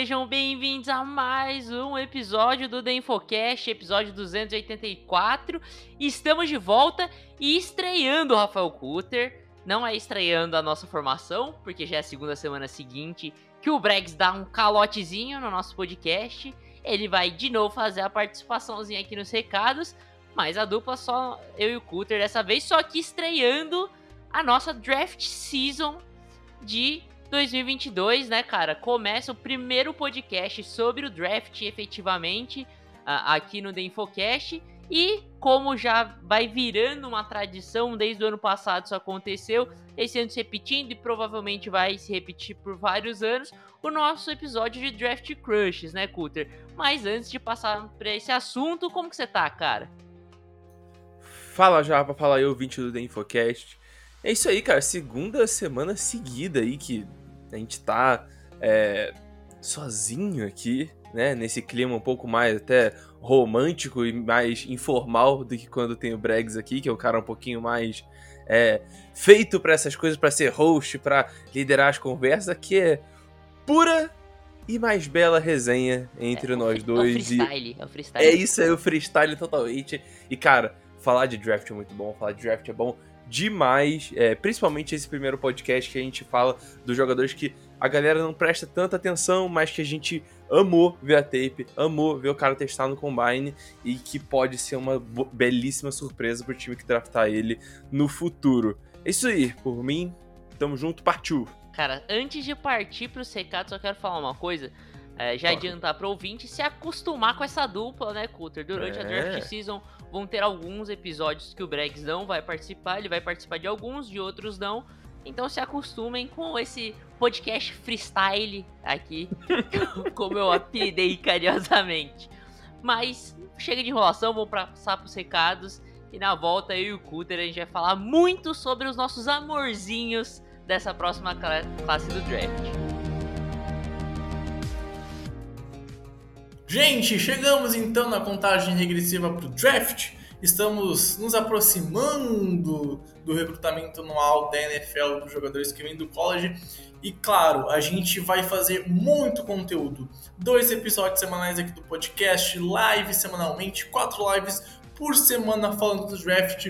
Sejam bem-vindos a mais um episódio do The Infocast, episódio 284. Estamos de volta e estreando o Rafael Cutter. Não é estreando a nossa formação, porque já é a segunda semana seguinte que o Bregs dá um calotezinho no nosso podcast. Ele vai de novo fazer a participaçãozinha aqui nos recados, mas a dupla só eu e o Cutter dessa vez, só que estreando a nossa draft season de 2022, né, cara? Começa o primeiro podcast sobre o draft efetivamente aqui no The Infocast. E como já vai virando uma tradição, desde o ano passado isso aconteceu, esse ano se repetindo e provavelmente vai se repetir por vários anos, o nosso episódio de Draft Crushes, né, Cutter? Mas antes de passar para esse assunto, como que você tá, cara? Fala Japa, fala eu, 20 do The Infocast. É isso aí, cara, segunda semana seguida aí que a gente tá é, sozinho aqui, né? Nesse clima um pouco mais até romântico e mais informal do que quando tem o Bregs aqui, que é um cara um pouquinho mais é, feito para essas coisas, para ser host, para liderar as conversas, que é pura e mais bela resenha entre É, nós É o dois. e- freestyle, é o freestyle. é isso aí, o freestyle totalmente. E, cara, falar de draft é muito bom, falar de draft é bom demais. É, principalmente esse primeiro podcast que a gente fala dos jogadores que a galera não presta tanta atenção, mas que a gente amou ver a tape, amou ver o cara testar no combine e que pode ser uma belíssima surpresa pro time que draftar ele no futuro. É isso aí, por mim, tamo junto, partiu. Cara, antes de partir pros recados, só quero falar uma coisa. É, já Fala. adiantar pro ouvinte se acostumar com essa dupla, né, Cutter? Durante a É. Draft Season vão ter alguns episódios que o Bregs não vai participar, ele vai participar de alguns, de outros não. Então se acostumem com esse podcast freestyle aqui, como eu apelidei carinhosamente. Mas chega de enrolação, vamos passar pros recados. E na volta eu e o Cutter a gente vai falar muito sobre os nossos amorzinhos dessa próxima cla- classe do draft. Gente, chegamos então na contagem regressiva para o draft. Estamos nos aproximando do recrutamento anual da NFL dos jogadores que vêm do college. E claro, a gente vai fazer muito conteúdo. Dois episódios semanais aqui do podcast, live semanalmente, quatro lives por semana falando do draft.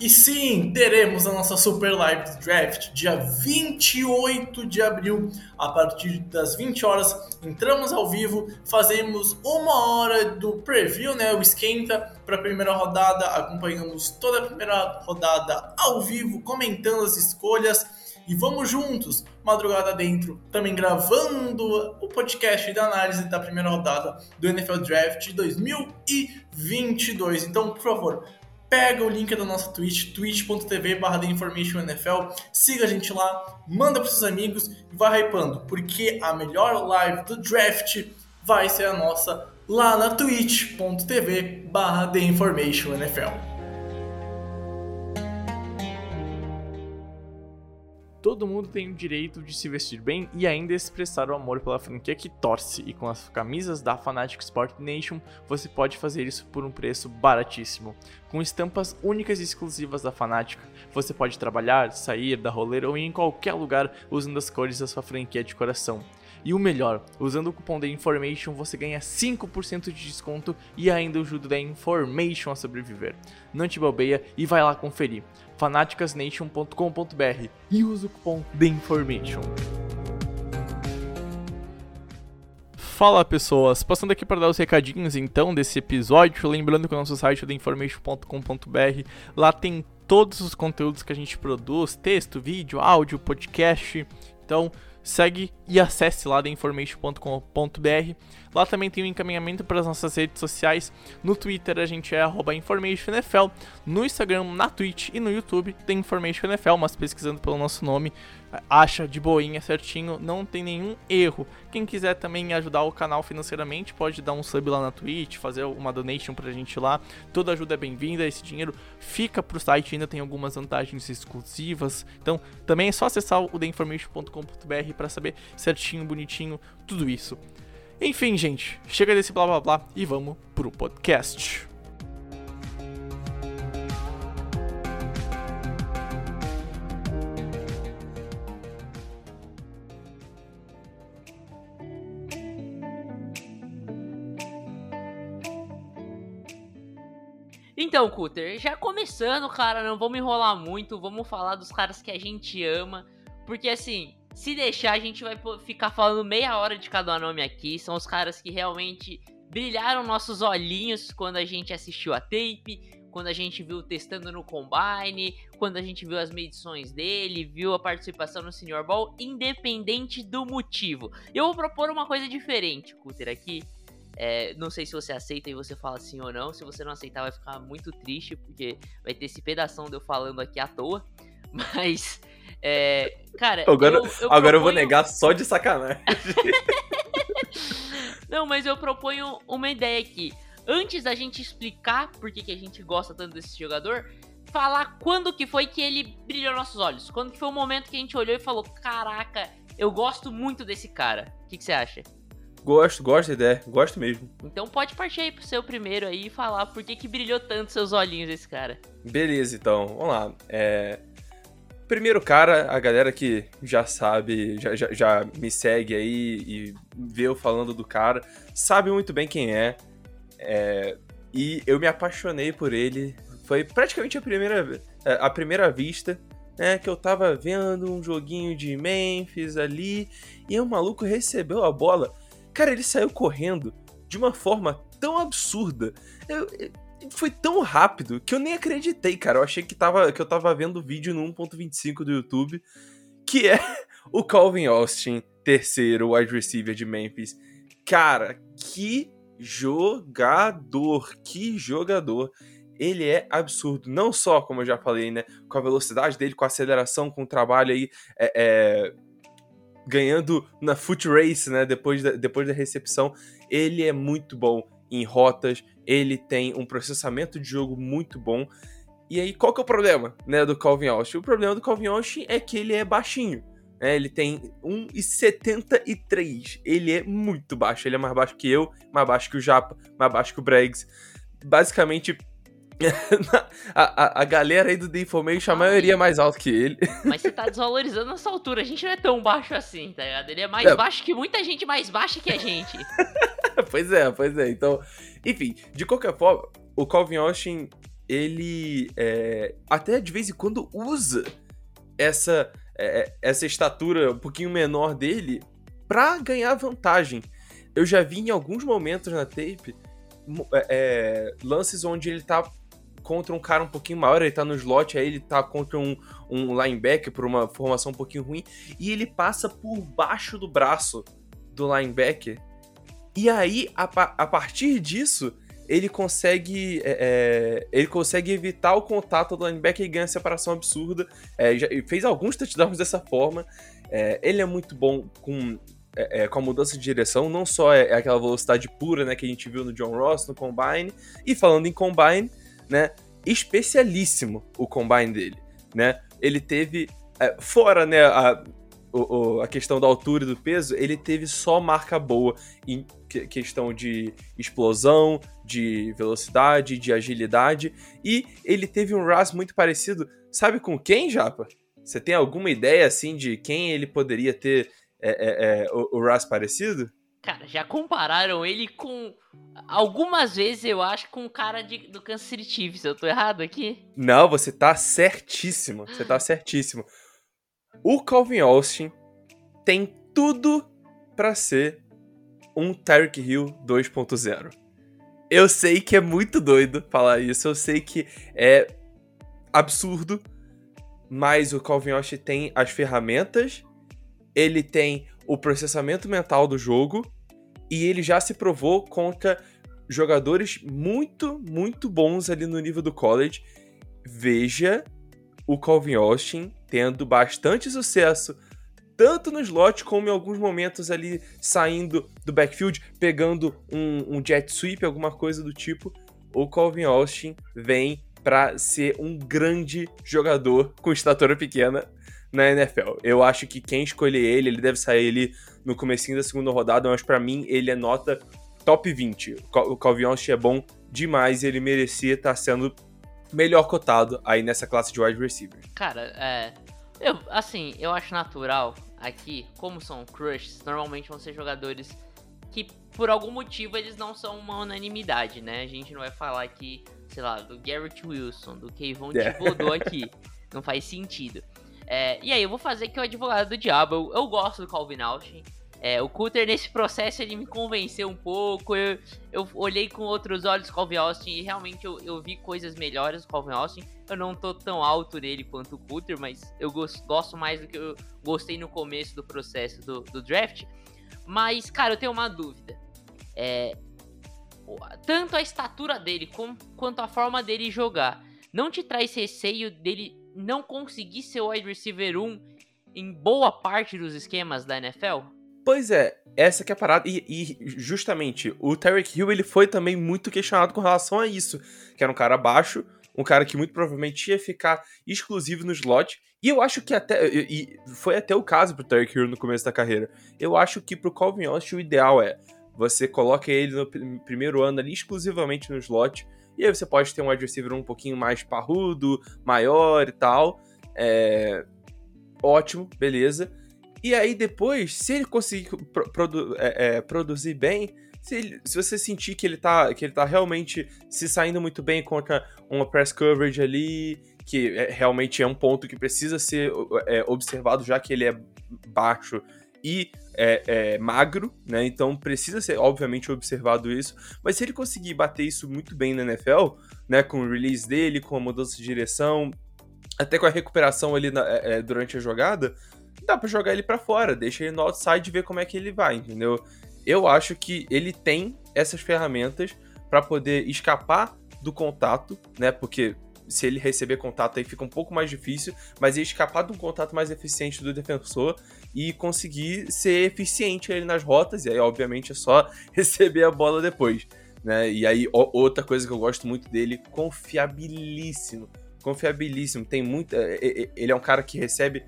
E sim, teremos a nossa super live do draft, dia 28 de abril, a partir das 20 horas. Entramos ao vivo, fazemos uma hora do preview, né? O esquenta para a primeira rodada, acompanhamos toda a primeira rodada ao vivo, comentando as escolhas. E vamos juntos, madrugada dentro, também gravando o podcast da análise da primeira rodada do NFL Draft 2022. Então, por favor, pega o link da nossa Twitch, twitch.tv barra NFL, siga a gente lá, manda para seus amigos e vai hypando, porque a melhor live do draft vai ser a nossa lá na twitch.tv barra NFL. Todo mundo tem o direito de se vestir bem e ainda expressar o amor pela franquia que torce, e com as camisas da Fanatic Sport Nation você pode fazer isso por um preço baratíssimo. Com estampas únicas e exclusivas da Fanatic, você pode trabalhar, sair, dar rolê ou ir em qualquer lugar usando as cores da sua franquia de coração. E o melhor, usando o cupom da Information você ganha 5% de desconto e ainda ajuda da Information a sobreviver. Não te bobeia e vai lá conferir fanaticasnation.com.br e usa o cupom The Information. Fala pessoas, passando aqui para dar os recadinhos então desse episódio, lembrando que o nosso site é theinformation.com.br, lá tem todos os conteúdos que a gente produz, texto, vídeo, áudio, podcast. Então, segue e acesse lá theinformation.com.br. Lá também tem o um encaminhamento para as nossas redes sociais. No Twitter a gente é @informationNFL, no Instagram, na Twitch e no YouTube tem InformationNFL, mas pesquisando pelo nosso nome, acha de boinha certinho, não tem nenhum erro. Quem quiser também ajudar o canal financeiramente, pode dar um sub lá na Twitch, fazer uma donation pra gente lá. Toda ajuda é bem-vinda, esse dinheiro fica pro site, ainda tem algumas vantagens exclusivas. Então, também é só acessar o theinformation.com.br para saber certinho, bonitinho, tudo isso. Enfim, gente, chega desse blá blá blá e vamos pro podcast. Então, Cutter, já começando, cara, não vamos enrolar muito, vamos falar dos caras que a gente ama, porque assim, se deixar, a gente vai ficar falando meia hora de cada nome aqui. São os caras que realmente brilharam nossos olhinhos quando a gente assistiu a tape, quando a gente viu testando no Combine, quando a gente viu as medições dele, viu a participação no Senior Ball, independente do motivo. Eu vou propor uma coisa diferente, Cutter, aqui. É, não sei se você aceita e você fala sim ou não. Se você não aceitar, vai ficar muito triste, porque vai ter esse pedação de eu falando aqui à toa. Mas é, cara, agora, eu, eu agora proponho... eu vou negar só de sacanagem. Não, mas eu proponho uma ideia aqui. Antes da gente explicar por que, que a gente gosta tanto desse jogador, falar quando que foi que ele brilhou nossos olhos. Quando que foi o momento que a gente olhou e falou: Caraca, eu gosto muito desse cara. O que, que você acha? Gosto, gosto da ideia, gosto mesmo. Então pode partir aí pro seu primeiro aí e falar por que, que brilhou tanto seus olhinhos esse cara. Beleza, então, vamos lá. É, Primeiro cara, a galera que já sabe, já, já, já, me segue aí e vê eu falando do cara, sabe muito bem quem é. é. E eu me apaixonei por ele. Foi praticamente a primeira, é, a primeira vista, né? Que eu tava vendo um joguinho de Memphis ali. E o maluco recebeu a bola. Cara, ele saiu correndo de uma forma tão absurda. Eu, foi tão rápido que eu nem acreditei, cara. Eu achei que, tava, que eu tava vendo o vídeo no 1.25 do YouTube, que é o Calvin Austin, terceiro wide receiver de Memphis. Cara, que jogador, que jogador. Ele é absurdo, não só, como eu já falei, né, com a velocidade dele, com a aceleração, com o trabalho aí, é, é, ganhando na foot race, né, depois da, depois da recepção, ele é muito bom em rotas, ele tem um processamento de jogo muito bom. E aí, qual que é o problema, né, do Calvin Austin? O problema do Calvin Austin é que ele é baixinho. Né? Ele tem 1,73. Ele é muito baixo. Ele é mais baixo que eu, mais baixo que o Japa, mais baixo que o Braggs. Basicamente, a, a, a, galera aí do The Information, a maioria é mais alto que ele. Mas você tá desvalorizando essa altura. A gente não é tão baixo assim, tá ligado? Ele é mais é. baixo que muita gente mais baixa que a gente. pois é, pois é. Então, enfim, de qualquer forma, o Calvin Austin, ele é, até de vez em quando usa essa, é, essa estatura um pouquinho menor dele pra ganhar vantagem. Eu já vi em alguns momentos na tape é, é, lances onde ele tá contra um cara um pouquinho maior, ele tá no slot, aí ele tá contra um, um linebacker por uma formação um pouquinho ruim, e ele passa por baixo do braço do linebacker. E aí, a, a partir disso, ele consegue é, é, ele consegue evitar o contato do linebacker e ganha separação absurda. É, já, fez alguns touchdowns dessa forma. É, ele é muito bom com, é, é, com a mudança de direção, não só é, aquela velocidade pura né, que a gente viu no John Ross, no Combine. E falando em Combine, né? Especialíssimo o combine dele, né? Ele teve, é, fora, né, a, o, a questão da altura e do peso, ele teve só marca boa em questão de explosão, de velocidade, de agilidade, e ele teve um RAS muito parecido, sabe com quem, Japa? Você tem alguma ideia, assim, de quem ele poderia ter é, é, é o, o RAS parecido? Cara, já compararam ele com. Algumas vezes eu acho com o cara de, do Kansas City Chiefs. Eu tô errado aqui? Não, você tá certíssimo. Você tá certíssimo. O Calvin Austin tem tudo para ser um Tyreek Hill 2.0. Eu sei que é muito doido falar isso, eu sei que é absurdo, mas o Calvin Austin tem as ferramentas ele tem o processamento mental do jogo e ele já se provou contra jogadores muito, muito bons ali no nível do college. Veja o Calvin Austin tendo bastante sucesso, tanto no slot como em alguns momentos ali saindo do backfield, pegando um, um jet sweep, alguma coisa do tipo. O Calvin Austin vem para ser um grande jogador com estatura pequena na NFL. Eu acho que quem escolher ele, ele deve sair ali no comecinho da segunda rodada, mas para mim ele é nota top 20. O Calvin Austin é bom demais e ele merecia estar sendo melhor cotado aí nessa classe de wide receiver. Cara, é. Eu, assim, eu acho natural aqui, como são crushes, normalmente vão ser jogadores que por algum motivo eles não são uma unanimidade, né? A gente não vai falar aqui, sei lá, do Garrett Wilson, do Kayvon yeah. Thibodeau aqui. Não faz sentido. É, e aí, eu vou fazer aqui o advogado do diabo. Eu, eu gosto do Calvin Austin. É, o Cutter, nesse processo, ele me convenceu um pouco. Eu, eu olhei com outros olhos o Calvin Austin e realmente eu, eu, vi coisas melhores do Calvin Austin. Eu não tô tão alto nele quanto o Cutter, mas eu gosto, gosto mais do que eu gostei no começo do processo do, do draft. Mas, cara, eu tenho uma dúvida. É, tanto a estatura dele com, quanto a forma dele jogar não te traz receio dele não conseguir ser wide receiver 1 em boa parte dos esquemas da NFL? Pois é, essa que é a parada. E, e, justamente, o Tarek Hill ele foi também muito questionado com relação a isso. Que era um cara baixo, um cara que muito provavelmente ia ficar exclusivo no slot. E eu acho que até. E foi até o caso pro Tarek Hill no começo da carreira. Eu acho que pro Calvin Austin o ideal é você coloca ele no primeiro ano ali exclusivamente no slot. E aí você pode ter um wide receiver um pouquinho mais parrudo, maior e tal. É... Ótimo, beleza. E aí depois, se ele conseguir produ é, é, produzir bem, se, ele, se, você sentir que ele, tá, que ele tá realmente se saindo muito bem contra uma press coverage ali, que é, realmente é um ponto que precisa ser é, observado, já que ele é baixo e é, magro, né? Então precisa ser, obviamente, observado isso. Mas se ele conseguir bater isso muito bem na NFL, né? Com o release dele, com a mudança de direção, até com a recuperação ali na, é, durante a jogada, dá para jogar ele para fora, deixa ele no outside e ver como é que ele vai, entendeu? Eu acho que ele tem essas ferramentas para poder escapar do contato, né? Porque se ele receber contato aí fica um pouco mais difícil, mas ele escapar de um contato mais eficiente do defensor e conseguir ser eficiente aí nas rotas, e aí obviamente é só receber a bola depois, né? E aí outra coisa que eu gosto muito dele, confiabilíssimo, confiabilíssimo, tem muita, é, é, ele é um cara que recebe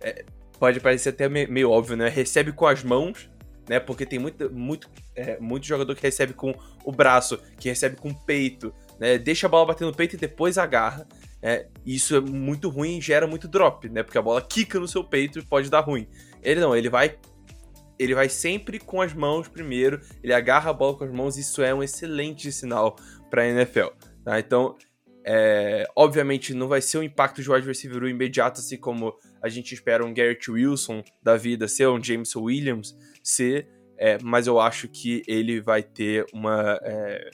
é, pode parecer até meio óbvio, né? Recebe com as mãos, né? Porque tem muito, muito, é, muito jogador que recebe com o braço, que recebe com o peito, né? Deixa a bola bater no peito e depois agarra. É, isso é muito ruim e gera muito drop, né? Porque a bola quica no seu peito e pode dar ruim. Ele não, ele vai ele vai sempre com as mãos primeiro, ele agarra a bola com as mãos, isso é um excelente sinal para a NFL. Tá? Então, é, obviamente, não vai ser um impacto de wide receiver imediato, assim como a gente espera um Garrett Wilson da vida ser, um James Williams ser, é, mas eu acho que ele vai ter uma. É,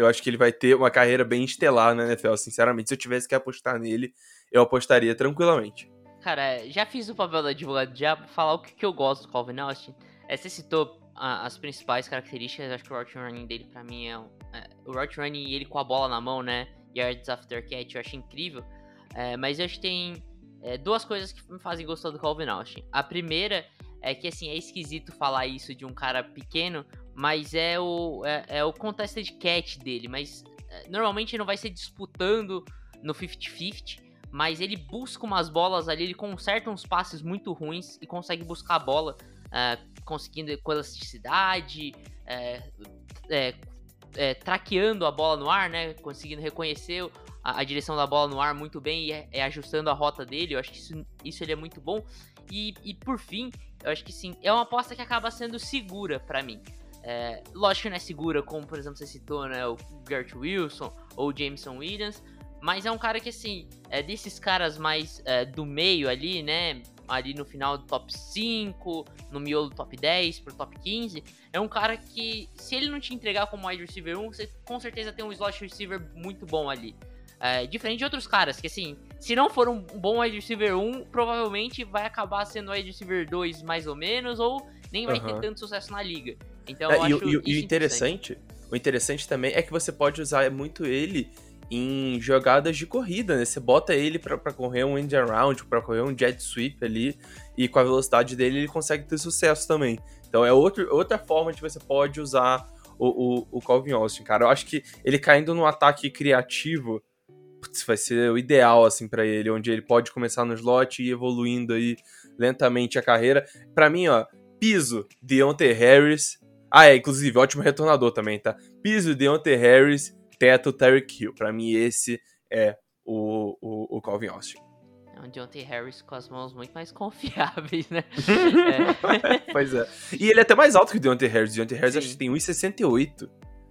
eu acho que ele vai ter uma carreira bem estelar na NFL, sinceramente. Se eu tivesse que apostar nele, eu apostaria tranquilamente. Cara, já fiz o papel da advogado já falar o que, que eu gosto do Calvin Austin. É, você citou as principais características, acho que o route running dele pra mim é, é o route running e ele com a bola na mão, né? Yards after catch, eu acho incrível. É, mas eu acho que tem é, duas coisas que me fazem gostar do Calvin Austin. A primeira é que, assim, é esquisito falar isso de um cara pequeno, mas é o, é, é o contested catch dele. Mas é, normalmente não vai ser disputando no 50-50, mas ele busca umas bolas ali, ele conserta uns passes muito ruins e consegue buscar a bola, é, conseguindo com elasticidade, é, traqueando a bola no ar, né? Conseguindo reconhecer a, a, direção da bola no ar muito bem e é, ajustando a rota dele. Eu acho que isso, isso ele é muito bom. E, e por fim, eu acho que sim, é uma aposta que acaba sendo segura para mim. É, lógico que não é segura, como por exemplo você citou, né? O Gert Wilson ou o Jameson Williams. Mas é um cara que, assim, é desses caras mais é, do meio ali, né? ali no final do top 5, no miolo do top 10 pro top 15, é um cara que, se ele não te entregar como wide receiver 1, você com certeza tem um slot receiver muito bom ali. É, diferente de outros caras, que assim, se não for um bom wide receiver 1, provavelmente vai acabar sendo wide receiver 2 mais ou menos, ou nem vai ter Aham. tanto sucesso na liga. Então É, e, o- e o- interessante, o interessante também é que você pode usar muito ele em jogadas de corrida, né? Você bota ele pra, pra correr um end around, pra correr um jet sweep ali, e com a velocidade dele ele consegue ter sucesso também. Então é outro, outra forma que você pode usar o, o, o Calvin Austin, cara. Eu acho que ele caindo num ataque criativo, putz, vai ser o ideal, assim, pra ele, onde ele pode começar no slot e ir evoluindo aí lentamente a carreira. Pra mim, ó, piso, Deontay Harris. Ah, é, inclusive, ótimo retornador também, tá? Piso, Deontay Harris, teto, Terry Hill. Pra mim, esse é o, o, o Calvin Austin. É um Deontay Harris com as mãos muito mais confiáveis, né? É. pois é. E ele é até mais alto que o Deontay Harris. O Deontay Harris Sim. acho que tem 1,68.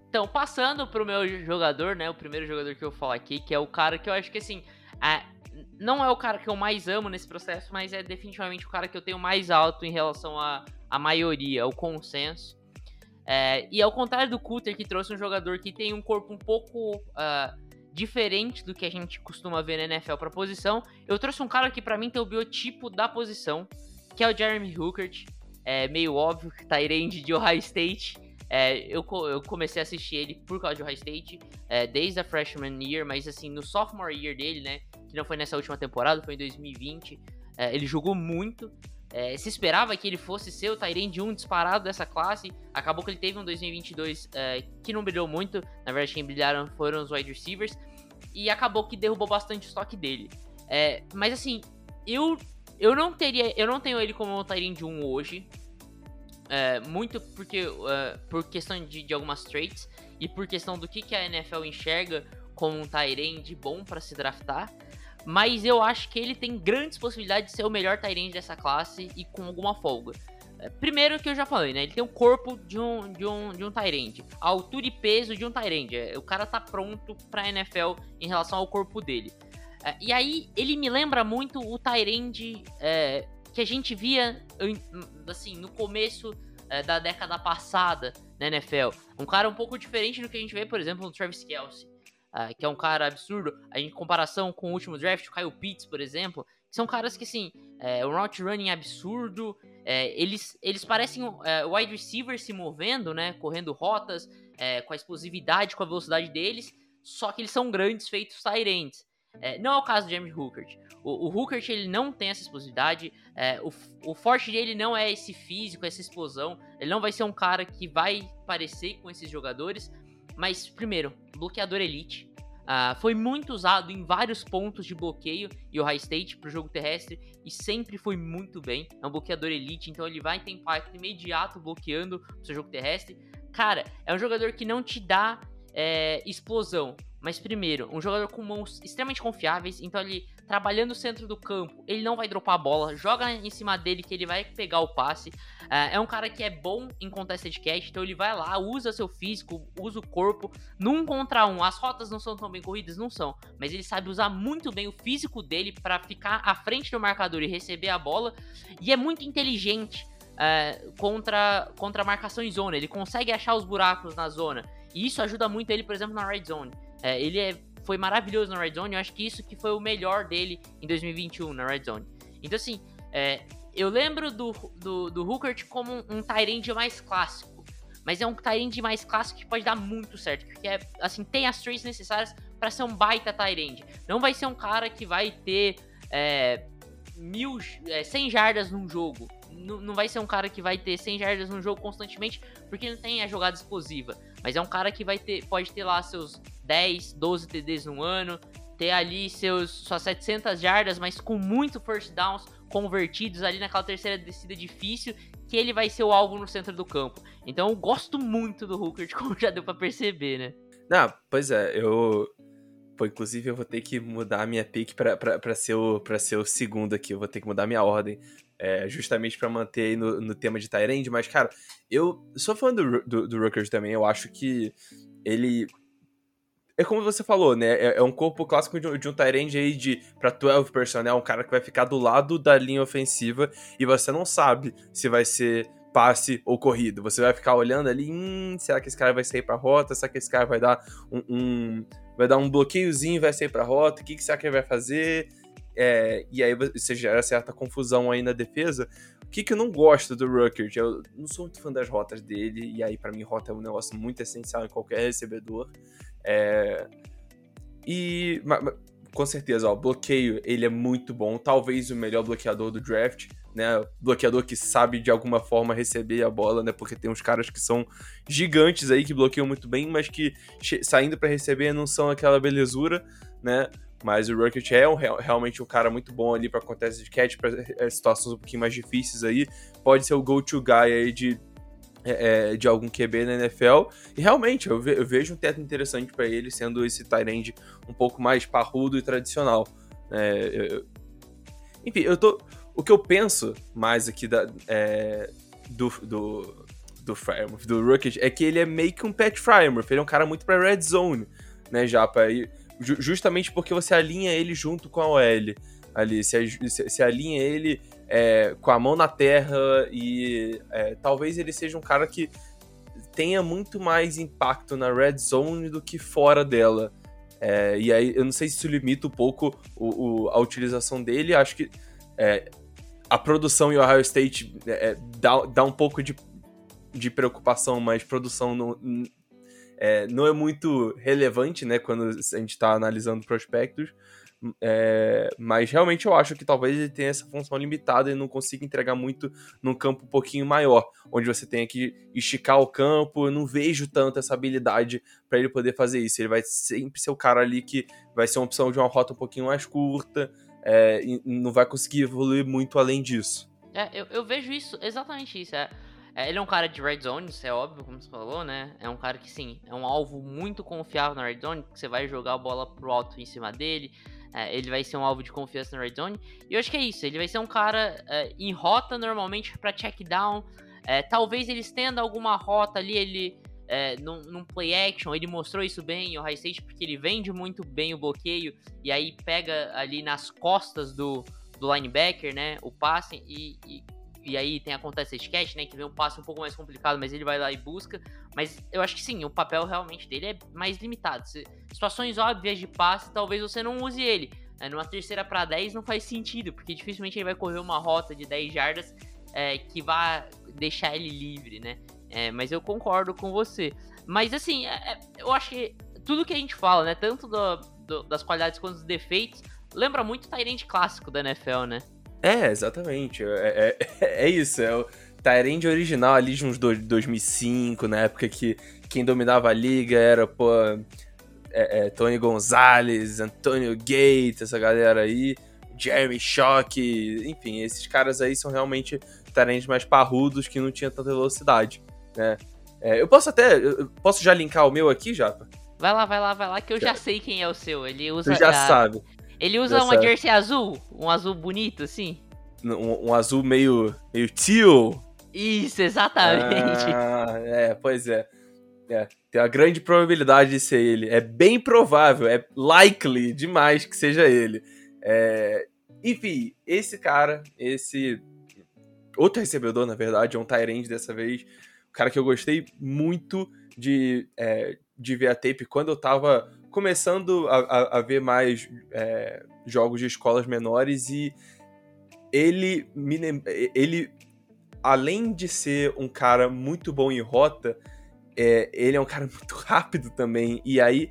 Então, passando pro meu jogador, né? O primeiro jogador que eu falo aqui, que é o cara que eu acho que assim. é, não é o cara que eu mais amo nesse processo, mas é definitivamente o cara que eu tenho mais alto em relação à à maioria, o consenso. É, e ao contrário do Cutter, que trouxe um jogador que tem um corpo um pouco ah, diferente do que a gente costuma ver na NFL pra posição, eu trouxe um cara que pra mim tem o biotipo da posição, que é o Jeremy Hookert. É meio óbvio que tá end de Ohio State. É, eu, eu comecei a assistir ele por causa de Ohio State, é, desde a freshman year, mas assim, no sophomore year dele, né, que não foi nessa última temporada, foi em 2020, é, ele jogou muito, é, se esperava que ele fosse ser o Tyrande 1 disparado dessa classe, acabou que ele teve um 2022 é, que não brilhou muito, na verdade quem brilharam foram os wide receivers, e acabou que derrubou bastante o estoque dele. É, mas assim, eu, eu não teria, eu não tenho ele como um Tyrande 1 hoje, é, muito porque é, por questão de, de algumas traits e por questão do que, que a NFL enxerga como um Tyrande bom para se draftar. Mas eu acho que ele tem grandes possibilidades de ser o melhor Tyrande dessa classe e com alguma folga. É, Primeiro que eu já falei, né? Ele tem o corpo de um, de um, de um Tyrande, a altura e peso de um Tyrande. É, O cara tá pronto pra NFL em relação ao corpo dele. É, E aí, ele me lembra muito o Tyrande é, que a gente via assim, no começo da década passada na NFL. Um cara um pouco diferente do que a gente vê, por exemplo, no Travis Kelce, ah, que é um cara absurdo. Em comparação com o último draft, o Kyle Pitts, por exemplo, são caras que, assim, é, um route running absurdo. é, eles, eles parecem é, wide receivers se movendo, né? Correndo rotas, é, com a explosividade, com a velocidade deles. Só que eles são grandes, feitos ends. É, não é o caso do James Hookert. O, o Hookert ele não tem essa explosividade. é, o, o forte dele não é esse físico, essa explosão. Ele não vai ser um cara que vai parecer com esses jogadores. Mas, primeiro, bloqueador elite. Ah, foi muito usado em vários pontos de bloqueio e o High State pro jogo terrestre e sempre foi muito bem. É um bloqueador elite, então ele vai ter impacto imediato bloqueando o seu jogo terrestre. Cara, é um jogador que não te dá é, explosão. Mas primeiro, um jogador com mãos extremamente confiáveis, então ele trabalhando no centro do campo, ele não vai dropar a bola, joga em cima dele que ele vai pegar o passe. É, é um cara que é bom em contested catch, então ele vai lá, usa seu físico, usa o corpo, num contra um. As rotas não são tão bem corridas, não são, mas ele sabe usar muito bem o físico dele para ficar à frente do marcador e receber a bola, e é muito inteligente. é, contra, contra marcação em zona, ele consegue achar os buracos na zona, e isso ajuda muito ele, por exemplo, na red zone. É, ele é- foi maravilhoso na Red Zone. Eu acho que isso que foi o melhor dele em 2021 na Red Zone. Então, assim, é, eu lembro do, do, do Hookert como um, um Tyrande mais clássico. Mas é um Tyrande mais clássico que pode dar muito certo. Porque, é, assim, tem as traits necessárias para ser um baita Tyrande. Não vai ser um cara que vai ter é, mil, é, 100 jardas num jogo. Não, não vai ser um cara que vai ter 100 jardas num jogo constantemente, porque não tem a jogada explosiva. Mas é um cara que vai ter, pode ter lá seus 10, 12 TDs no ano, ter ali seus suas 700 jardas, mas com muito first downs convertidos ali naquela terceira descida difícil, que ele vai ser o alvo no centro do campo. Então eu gosto muito do Hooker, como já deu pra perceber, né? Não, pois é, eu. Pô, inclusive eu vou ter que mudar a minha pick pra, pra, pra, ser o, pra ser o segundo aqui. Eu vou ter que mudar minha ordem. é, justamente pra manter no, no tema de Tyrande. Mas, cara, eu sou fã do, do, do Rutgers também. Eu acho que ele. É como você falou, né? É, é um corpo clássico de, um- de um Tyrande aí de pra 12 personnel, um cara que vai ficar do lado da linha ofensiva e você não sabe se vai ser passe ou corrida. Você vai ficar olhando ali, hum, será que esse cara vai sair pra rota? Será que esse cara vai dar um, um vai dar um bloqueiozinho vai sair pra rota? O que, que será que ele vai fazer? É, e aí você gera certa confusão aí na defesa. O que, que eu não gosto do Ruckert? Eu não sou muito fã das rotas dele, e aí para mim rota é um negócio muito essencial em qualquer recebedor. É, e com certeza, ó, bloqueio, ele é muito bom, talvez o melhor bloqueador do draft, né? Bloqueador que sabe de alguma forma receber a bola, né? Porque tem uns caras que são gigantes aí que bloqueiam muito bem, mas que saindo para receber não são aquela belezura, né? Mas o Rocket é um, realmente um cara muito bom ali para contest de catch, para é, situações um pouquinho mais difíceis aí. Pode ser o go-to guy aí de é, é, de algum QB na NFL. E realmente, eu, ve eu vejo um teto interessante para ele, sendo esse Tyrande um pouco mais parrudo e tradicional. É, eu... Enfim, eu tô. O que eu penso mais aqui da, é, do, do, do Frymouth, do Rookie, é que ele é meio que um Pat Frymouth. Ele é um cara muito pra red zone, né, Japa? E, justamente porque você alinha ele junto com a OL ali. Se, se alinha ele é, com a mão na terra e é, talvez ele seja um cara que tenha muito mais impacto na red zone do que fora dela. É, e aí eu não sei se isso limita um pouco o, o, a utilização dele. Acho que é, a produção em Ohio State é, dá, dá um pouco de, de preocupação, mas produção não, é, não é muito relevante, né, quando a gente está analisando prospectos. É, mas realmente eu acho que talvez ele tenha essa função limitada e não consiga entregar muito num campo um pouquinho maior, onde você tenha que esticar o campo. Eu não vejo tanto essa habilidade para ele poder fazer isso. Ele vai sempre ser o cara ali que vai ser uma opção de uma rota um pouquinho mais curta é, não vai conseguir evoluir muito além disso. É, eu, eu vejo isso, exatamente isso. É, é, ele é um cara de red zone, isso é óbvio, como você falou, né? É um cara que, sim, é um alvo muito confiável na red zone, que você vai jogar a bola pro alto em cima dele é, ele vai ser um alvo de confiança na red zone. E eu acho que é isso. Ele vai ser um cara é, em rota normalmente para check down. É, talvez ele estenda alguma rota ali, ele é, num, num, play action. Ele mostrou isso bem em Ohio State porque ele vende muito bem o bloqueio e aí pega ali nas costas do, do linebacker, né? O passe e, e e aí tem acontece esse catch, né? Que vem um passe um pouco mais complicado, mas ele vai lá e busca. Mas eu acho que sim, o papel realmente dele é mais limitado. Situações óbvias de passe, talvez você não use ele. É, numa terceira para 10 não faz sentido, porque dificilmente ele vai correr uma rota de 10 jardas é, que vá deixar ele livre, né? É, mas eu concordo com você. Mas assim, é, é, eu acho que tudo que a gente fala, né? Tanto do, do, das qualidades quanto dos defeitos, lembra muito o Tyrant clássico da NFL, né? É, exatamente. É, é, é isso. É o Tyrande original ali de uns 2005, na época que quem dominava a liga era, pô, é, é, Tony Gonzalez, Antonio Gates, essa galera aí, Jeremy Shock, enfim, esses caras aí são realmente Tyrands mais parrudos que não tinham tanta velocidade, né? É, eu posso até. Eu posso já linkar o meu aqui, Japa? Vai lá, vai lá, vai lá, que eu já sei quem é o seu. Ele usa. Tu já a... sabe. Ele usa uma jersey azul, um azul bonito, assim. Um, um, azul meio, meio teal. Isso, exatamente. Ah, é, pois é. é. Tem a grande probabilidade de ser ele. É bem provável, é likely demais que seja ele. É, enfim, esse cara, esse outro recebedor, na verdade, é um Tyrande dessa vez. Um cara que eu gostei muito de, é, de ver a tape quando eu tava começando a, a, a ver mais é, jogos de escolas menores e ele ele além de ser um cara muito bom em rota, é, ele é um cara muito rápido também e aí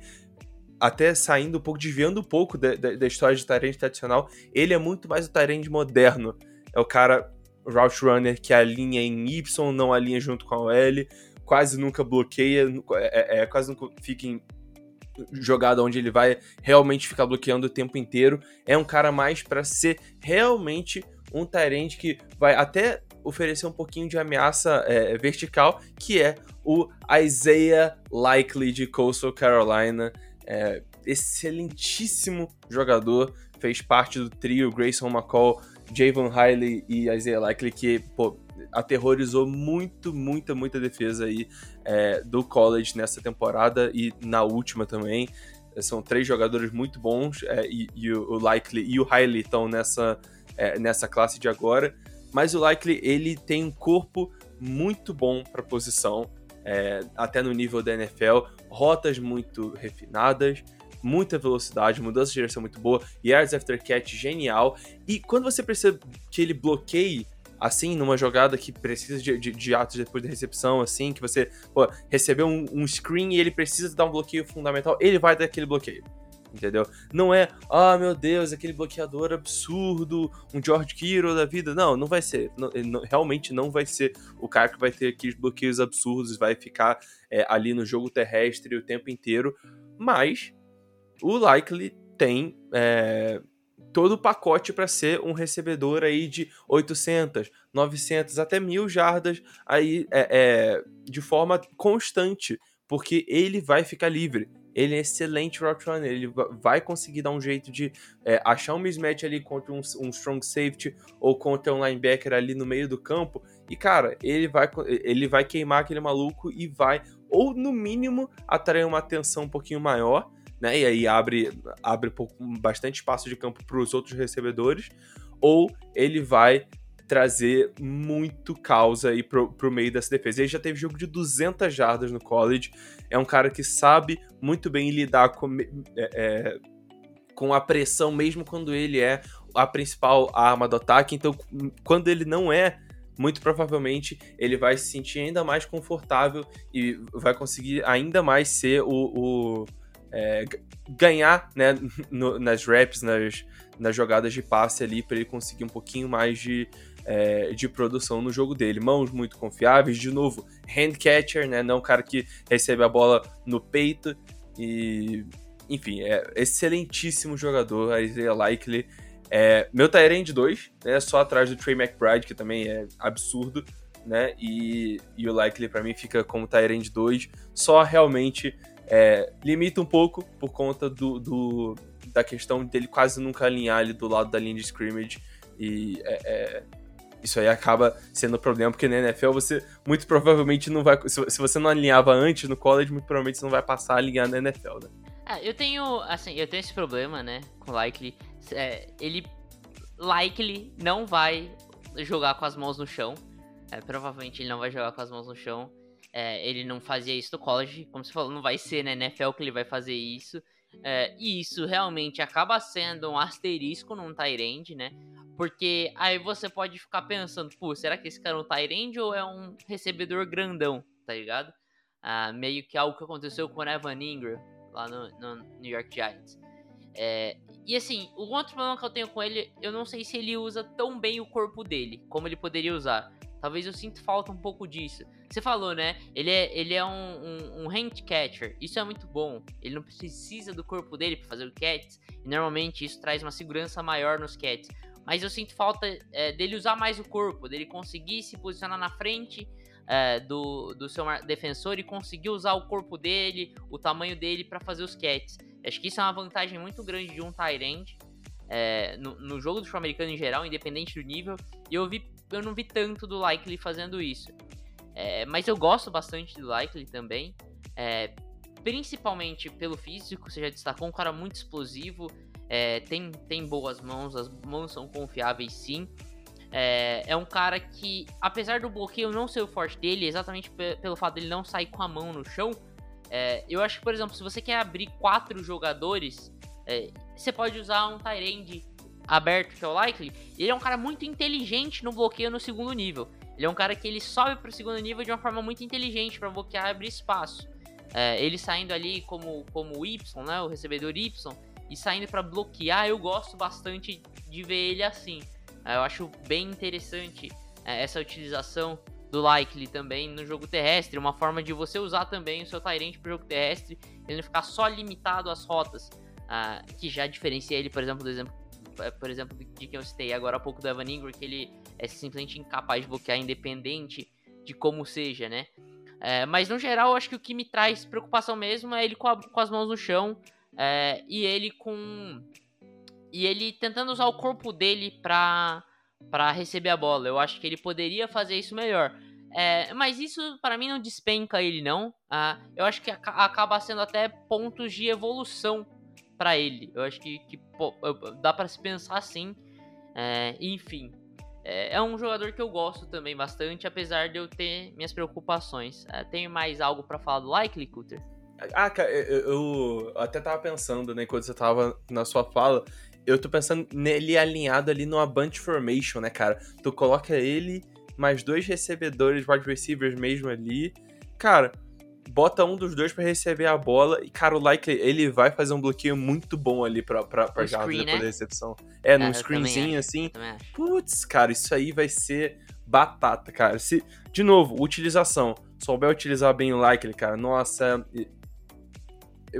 até saindo um pouco, desviando um pouco da, da, da história de Tyrande tradicional, ele é muito mais o Tyrande moderno. É o cara route runner que alinha em Y, não alinha junto com a L, quase nunca bloqueia, é, é, quase nunca fica em jogada onde ele vai realmente ficar bloqueando o tempo inteiro. É um cara mais para ser realmente um Tyrant que vai até oferecer um pouquinho de ameaça é, vertical, que é o Isaiah Likely de Coastal Carolina. É, excelentíssimo jogador, fez parte do trio Grayson McCall, Javon Riley e Isaiah Likely, que pô, aterrorizou muito, muita, muita defesa aí é, do college nessa temporada e na última também. São três jogadores muito bons é, e, e, o Likely e o Riley estão nessa, é, nessa classe de agora. Mas o Likely ele tem um corpo muito bom para posição, é, até no nível da NFL, rotas muito refinadas, muita velocidade, mudança de direção muito boa, yards after catch genial. E quando você percebe que ele bloqueie assim, numa jogada que precisa de, de, de, atos depois da recepção, assim, que você pô, recebeu um, um, screen e ele precisa dar um bloqueio fundamental, ele vai dar aquele bloqueio. Entendeu? Não é, ah, meu Deus, aquele bloqueador absurdo, um George Kittle da vida. Não, não vai ser. Não, não, realmente não vai ser o cara que vai ter aqueles bloqueios absurdos, vai ficar é, ali no jogo terrestre o tempo inteiro. Mas o Likely tem é, todo o pacote para ser um recebedor aí de 800, 900 até mil jardas aí é, é, de forma constante, porque ele vai ficar livre. Ele é excelente route runner, ele vai conseguir dar um jeito de é, achar um mismatch ali contra um, um, strong safety ou contra um linebacker ali no meio do campo. E cara, ele vai, ele vai queimar aquele maluco e vai, ou no mínimo, atrair uma atenção um pouquinho maior né? E aí abre, abre bastante espaço de campo para os outros recebedores, ou ele vai trazer muito causa aí pro, pro meio dessa defesa. Ele já teve jogo de 200 jardas no college, é um cara que sabe muito bem lidar com, é, é, com a pressão, mesmo quando ele é a principal arma do ataque, então quando ele não é muito provavelmente ele vai se sentir ainda mais confortável e vai conseguir ainda mais ser o, o é, ganhar né, no, nas reps, nas, nas jogadas de passe ali, para ele conseguir um pouquinho mais de, é, de produção no jogo dele. Mãos muito confiáveis, de novo, hand catcher, né, não o cara que recebe a bola no peito. E, enfim, é excelentíssimo jogador, a Isaiah Likely. É, meu Tyrande 2, né, só atrás do Trey McBride, que também é absurdo, né, e, e o Likely para mim fica como Tyrande 2, só realmente é, limita um pouco por conta do, do, da questão dele quase nunca alinhar ali do lado da linha de scrimmage. E é, é, isso aí acaba sendo um problema, porque na NFL você muito provavelmente não vai. Se, você não alinhava antes no college, muito provavelmente você não vai passar a alinhar na NFL, né? Ah, eu tenho, assim, eu tenho esse problema, né, com Likely. É, ele likely não vai jogar com as mãos no chão. É, provavelmente ele não vai jogar com as mãos no chão. É, ele não fazia isso no college, como você falou, não vai ser na NFL que ele vai fazer isso. É, e isso realmente acaba sendo um asterisco num Tyrande, né? Porque aí você pode ficar pensando, pô, será que esse cara é um Tyrande ou é um recebedor grandão, tá ligado? Ah, meio que algo que aconteceu com o Evan Ingram lá no, no New York Giants. É, e assim, o outro problema que eu tenho com ele, eu não sei se ele usa tão bem o corpo dele, como ele poderia usar. Talvez eu sinta falta um pouco disso. Você falou, né? Ele é, ele é um, um, um hand catcher. Isso é muito bom. Ele não precisa do corpo dele para fazer o catch. E normalmente isso traz uma segurança maior nos catches. Mas eu sinto falta é, dele usar mais o corpo, dele conseguir se posicionar na frente é, do, do seu defensor e conseguir usar o corpo dele, o tamanho dele para fazer os catches. Acho que isso é uma vantagem muito grande de um tight end. É, no, no, jogo do futebol americano em geral, independente do nível, e eu vi eu não vi tanto do Likely fazendo isso. É, mas eu gosto bastante do Likely também. É, principalmente pelo físico, você já destacou, um cara muito explosivo. É, tem, tem boas mãos, as mãos são confiáveis sim. É, é, um cara que, apesar do bloqueio não ser o forte dele, exatamente pelo fato dele não sair com a mão no chão, é, eu acho que, por exemplo, se você quer abrir quatro jogadores, é, você pode usar um Tyrande aberto, que é o Likely, ele é um cara muito inteligente no bloqueio no segundo nível. Ele é um cara que ele sobe para o segundo nível de uma forma muito inteligente para bloquear e abrir espaço. É, ele saindo ali como, como Y, né, o recebedor Y, e saindo para bloquear, eu gosto bastante de ver ele assim. É, eu acho bem interessante é, essa utilização do Likely também no jogo terrestre, uma forma de você usar também o seu Tyrant o jogo terrestre, ele não ficar só limitado às rotas, uh, que já diferencia ele, por exemplo, do exemplo por exemplo, de quem eu citei agora há pouco do Evan Ingram, que ele é simplesmente incapaz de bloquear independente de como seja, né? É, mas no geral, eu acho que o que me traz preocupação mesmo é ele com, a, com as mãos no chão é, e ele com. E ele tentando usar o corpo dele pra, pra receber a bola. Eu acho que ele poderia fazer isso melhor. É, mas isso para mim não despenca ele, não. Ah, eu acho que acaba sendo até pontos de evolução para ele. Eu acho que, que pô, dá para se pensar assim. É, enfim, é, é um jogador que eu gosto também bastante, apesar de eu ter minhas preocupações. É, tenho mais algo para falar do Likely, Cutter? Ah, cara, eu, eu até tava pensando, né, quando você tava na sua fala, eu tô pensando nele alinhado ali numa bunch formation, né, cara? Tu coloca ele, mais dois recebedores, wide receivers mesmo ali. Cara, bota um dos dois para receber a bola e, cara, o Likely, ele vai fazer um bloqueio muito bom ali pra, pra, pra depois né? da recepção. É, num É, eu screenzinho assim. Putz, cara, isso aí vai ser batata, cara. Se, de novo, utilização. Souber utilizar bem o Likely, cara, nossa.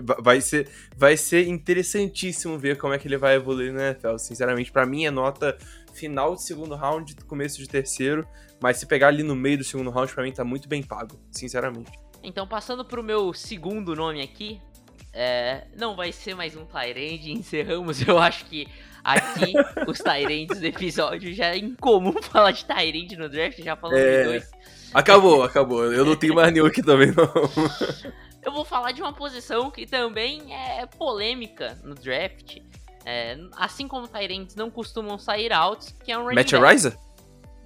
va- Vai ser, vai ser interessantíssimo ver como é que ele vai evoluir no NFL. Sinceramente, pra mim é nota final de segundo round, começo de terceiro. Mas se pegar ali no meio do segundo round, pra mim tá muito bem pago, sinceramente. Então, passando pro meu segundo nome aqui, é, não vai ser mais um Tyrande, encerramos. Eu acho que aqui os Tyrands do episódio já é incomum falar de Tyrande no draft, já falamos É. de dois. Acabou, acabou. Eu não tenho mais nenhum aqui também, não. Eu vou falar de uma posição que também é polêmica no draft. É, assim como Tyrands não costumam sair altos, que é um running Matt back. Riser?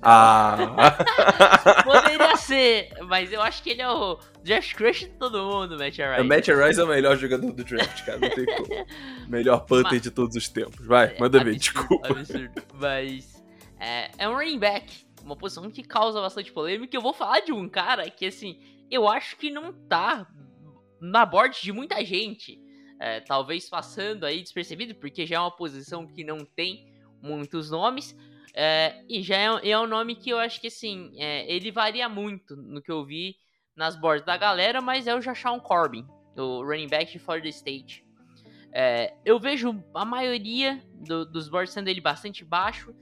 Ah. Poderia ser, mas eu acho que ele é o draft crush de todo mundo, Matt Rice. O Matt Rice é o melhor jogador do draft, cara. Não tem como. Melhor punter Mas- de todos os tempos. Vai, manda ver, Absurdo, desculpa. Absurdo. Mas é, é um running back, uma posição que causa bastante polêmica. Eu vou falar de um cara que, assim, eu acho que não tá na board de muita gente. É, talvez passando aí despercebido, porque já é uma posição que não tem muitos nomes. É, e já é, é um nome que eu acho que, assim, é, ele varia muito no que eu vi nas boards da galera, mas é o Jashawn Corbin, o running back de Florida State. É, eu vejo a maioria do- dos boards sendo ele bastante baixo,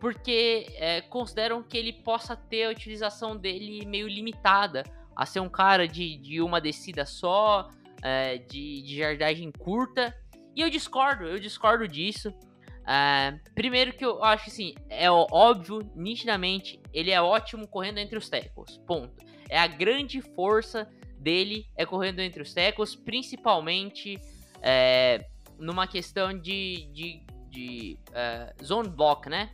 porque é, consideram que ele possa ter a utilização dele meio limitada, a ser um cara de, de uma descida só, é, de, de jardagem curta. E eu discordo, eu discordo disso. É, primeiro que eu acho assim, é óbvio, nitidamente, ele é ótimo correndo entre os tackles. Ponto. É a grande força dele é correndo entre os tackles, principalmente é, numa questão de, de, de é, zone block, né?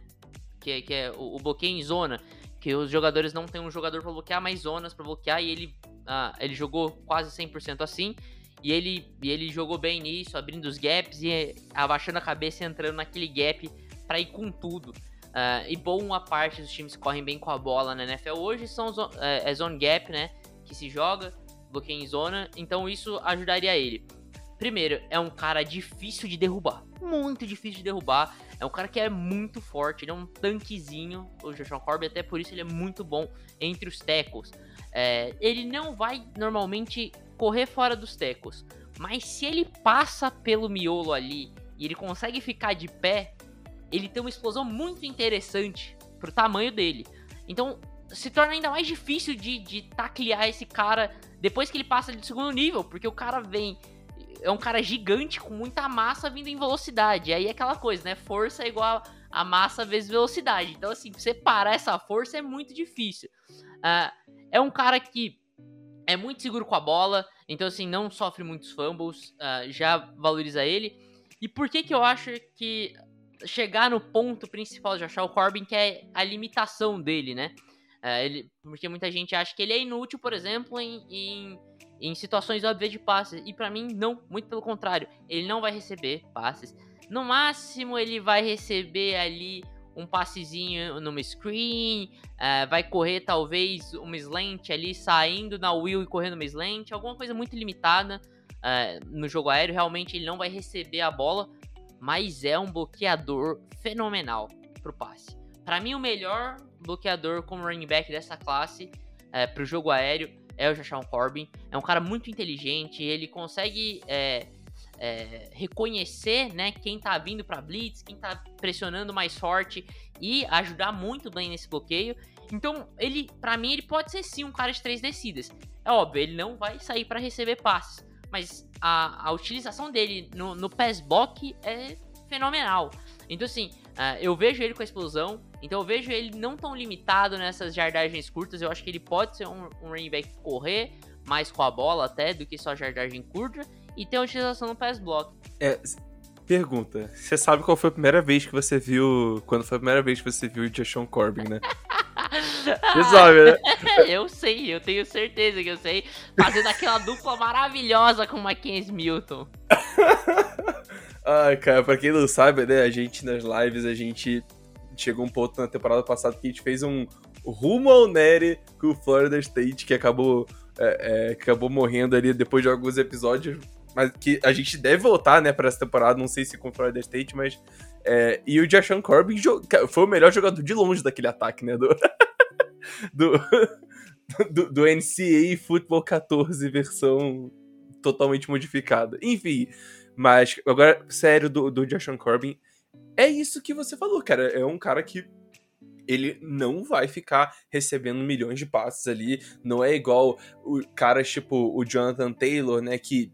Que, que é o, o bloqueio em zona. Que os jogadores não têm um jogador para bloquear, mas zonas para bloquear. E ele, ah, ele jogou quase 100% assim. E ele, e ele jogou bem nisso, abrindo os gaps e eh, abaixando a cabeça e entrando naquele gap para ir com tudo. Ah, e boa parte dos times correm bem com a bola na NFL hoje são zo- é, é zone gap, né? Que se joga, bloqueio em zona. Então isso ajudaria ele. Primeiro, é um cara difícil de derrubar. Muito difícil de derrubar. É um cara que é muito forte. Ele é um tanquezinho. O Joshua Corbin, até por isso ele é muito bom entre os tackles. É, ele não vai normalmente correr fora dos tackles. Mas se ele passa pelo miolo ali e ele consegue ficar de pé, ele tem uma explosão muito interessante pro tamanho dele. Então se torna ainda mais difícil de, de taclear esse cara depois que ele passa do segundo nível, porque o cara vem. É um cara gigante com muita massa vindo em velocidade. Aí é aquela coisa, né? Força é igual a massa vezes velocidade. Então, assim, pra você parar essa força é muito difícil. Ah, é um cara que é muito seguro com a bola, então assim, não sofre muitos fumbles, ah, já valoriza ele. E por que que eu acho que chegar no ponto principal de achar o Corbin, que é a limitação dele, né? Ah, ele, porque muita gente acha que ele é inútil, por exemplo, em, em, em situações óbvias de passes. E pra mim, não, muito pelo contrário. Ele não vai receber passes. No máximo, ele vai receber ali um passezinho numa screen, é, vai correr talvez uma slant ali, saindo na wheel e correndo uma slant, alguma coisa muito limitada é, no jogo aéreo. Realmente ele não vai receber a bola, mas é um bloqueador fenomenal pro passe. Para mim, o melhor bloqueador como running back dessa classe é, pro jogo aéreo é o Jashawn Corbin. É um cara muito inteligente, ele consegue é, é, reconhecer né, quem tá vindo para blitz, quem tá pressionando mais forte e ajudar muito bem nesse bloqueio. Então, ele, para mim, ele pode ser sim um cara de três descidas. É óbvio, ele não vai sair para receber passes, mas a, a utilização dele no, no pass block é fenomenal. Então, assim, uh, eu vejo ele com a explosão, então eu vejo ele não tão limitado nessas jardagens curtas. Eu acho que ele pode ser um, um running back correr mais com a bola até do que só jardagem curta e ter uma utilização no pass block. É, pergunta. Você sabe qual foi a primeira vez que você viu. Quando foi a primeira vez que você viu o Jashawn Corbin, né? Você sabe, né? eu sei, eu tenho certeza que eu sei. Fazendo aquela dupla maravilhosa com o Mackenzie Milton. Ai, cara, pra quem não sabe, né? A gente nas lives, a gente chegou um ponto na temporada passada que a gente fez um rumo ao Nery com o Florida State, que acabou, é, é, que acabou morrendo ali depois de alguns episódios. Mas que a gente deve voltar, né, pra essa temporada, não sei se com o Florida State, mas. É, e o Jashawn Corbin foi o melhor jogador de longe daquele ataque, né? Do, do, do, do NCAA Football 14 versão totalmente modificada. Enfim, mas agora, sério, do, do Joshua Corbin, é isso que você falou, cara. É um cara que ele não vai ficar recebendo milhões de passes ali. Não é igual o cara tipo o Jonathan Taylor, né? Que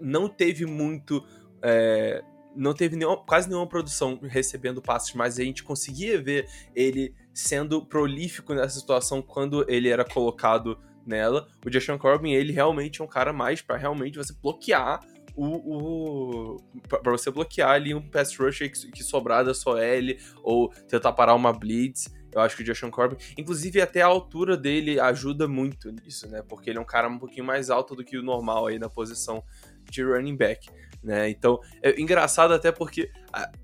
não teve muito. É, não teve nenhuma, quase nenhuma produção recebendo passes, mas a gente conseguia ver ele sendo prolífico nessa situação quando ele era colocado nela. O Justin Corbin, ele realmente é um cara mais para realmente você bloquear o, o para você bloquear ali um pass rush que, que sobrar da sua L ou tentar parar uma blitz. Eu acho que o Justin Corbin, inclusive até a altura dele ajuda muito nisso, né? Porque ele é um cara um pouquinho mais alto do que o normal aí na posição de running back. Né? Então, é engraçado até porque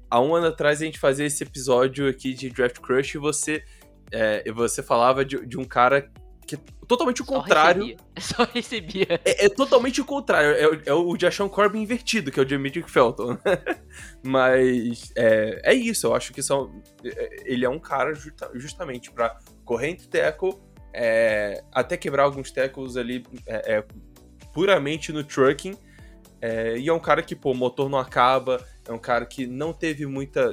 há um ano atrás a gente fazia esse episódio aqui de Draft Crush e você, é, você falava de, de um cara que é totalmente o contrário. Recebia. Só recebia. É, é, totalmente o contrário. É, é o Jashon Corbin invertido, que é o Dimitri Felton. Mas é, é isso, eu acho que são, é, ele é um cara justa, justamente para corrente tackle, é, até quebrar alguns tackles ali é, puramente no trucking é, e é um cara que, pô, o motor não acaba, é um cara que não teve muita.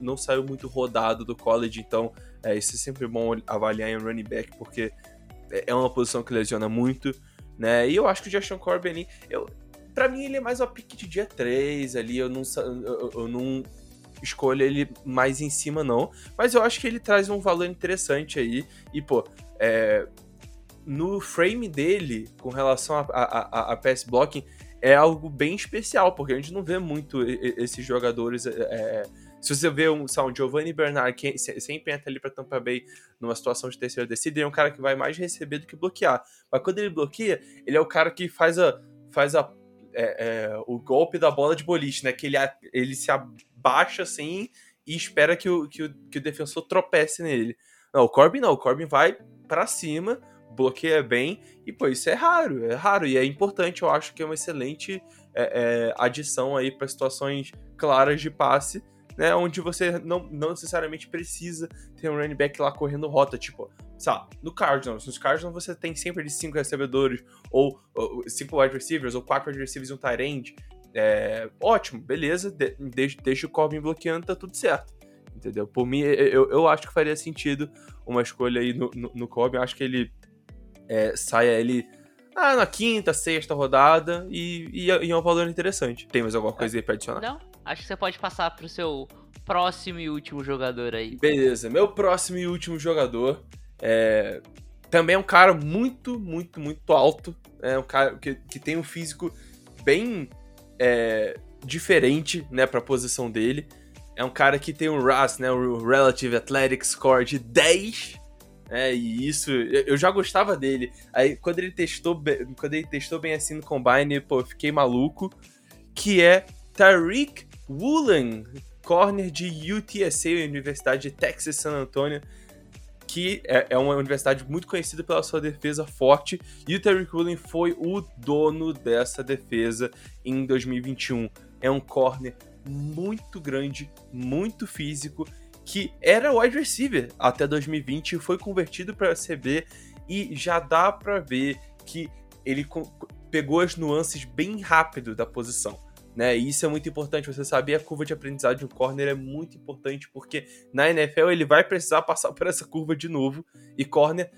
não saiu muito rodado do college, então é, isso é sempre bom avaliar em running back, porque é, uma posição que lesiona muito, né? E eu acho que o Justin Corbin, eu, pra mim, ele é mais uma pique de dia 3 ali, eu não, eu, eu não escolho ele mais em cima, não. Mas eu acho que ele traz um valor interessante aí, e, pô, é, no frame dele, com relação a, a, a, a pass blocking, é algo bem especial, porque a gente não vê muito esses jogadores. É, é, se você vê um, um Giovanni Bernard, que sempre entra ali para Tampa Bay numa situação de terceira descida, ele é um cara que vai mais receber do que bloquear. Mas quando ele bloqueia, ele é o cara que faz a. Faz a é, é, o golpe da bola de boliche, né? Que ele, ele se abaixa assim e espera que o, que o, que o defensor tropece nele. Não, o Corbin não, o Corbin vai para cima, bloqueia bem, e pô, isso é raro, é raro, e é importante, eu acho que é uma excelente é, é, adição aí para situações claras de passe, né, onde você não, não necessariamente precisa ter um running back lá correndo rota, tipo, sabe, no Cardinals, nos Cardinals você tem sempre de cinco recebedores, ou, ou cinco wide receivers, ou quatro wide receivers e um tight end, é, ótimo, beleza, de, deixa, deixa o Corbin bloqueando, tá tudo certo. Entendeu? Por mim, eu, eu acho que faria sentido uma escolha aí no, no, no Corbin. Acho que ele é, saia ele ah, na quinta, sexta rodada e, e, e, é um valor interessante. Tem mais alguma coisa aí pra adicionar? Não, acho que você pode passar pro seu próximo e último jogador aí. Beleza, meu próximo e último jogador é também é um cara muito, muito, muito alto. É um cara que, que tem um físico bem é, diferente, né, pra posição dele. É um cara que tem um RAS, né, o Relative Athletic Score de 10 é, e isso, eu já gostava dele. Aí quando ele testou quando ele testou bem assim no Combine, pô, eu fiquei maluco. Que é Tariq Woolen, corner de UTSA, Universidade de Texas San Antonio, que é, é, uma universidade muito conhecida pela sua defesa forte. E o Tariq Woolen foi o dono dessa defesa em 2021. É um corner muito grande, muito físico que era wide receiver até 2020 e foi convertido para CB e já dá para ver que ele pegou as nuances bem rápido da posição. Né? E isso é muito importante, você saber a curva de aprendizado de um corner é muito importante, porque na NFL ele vai precisar passar por essa curva de novo, e corner,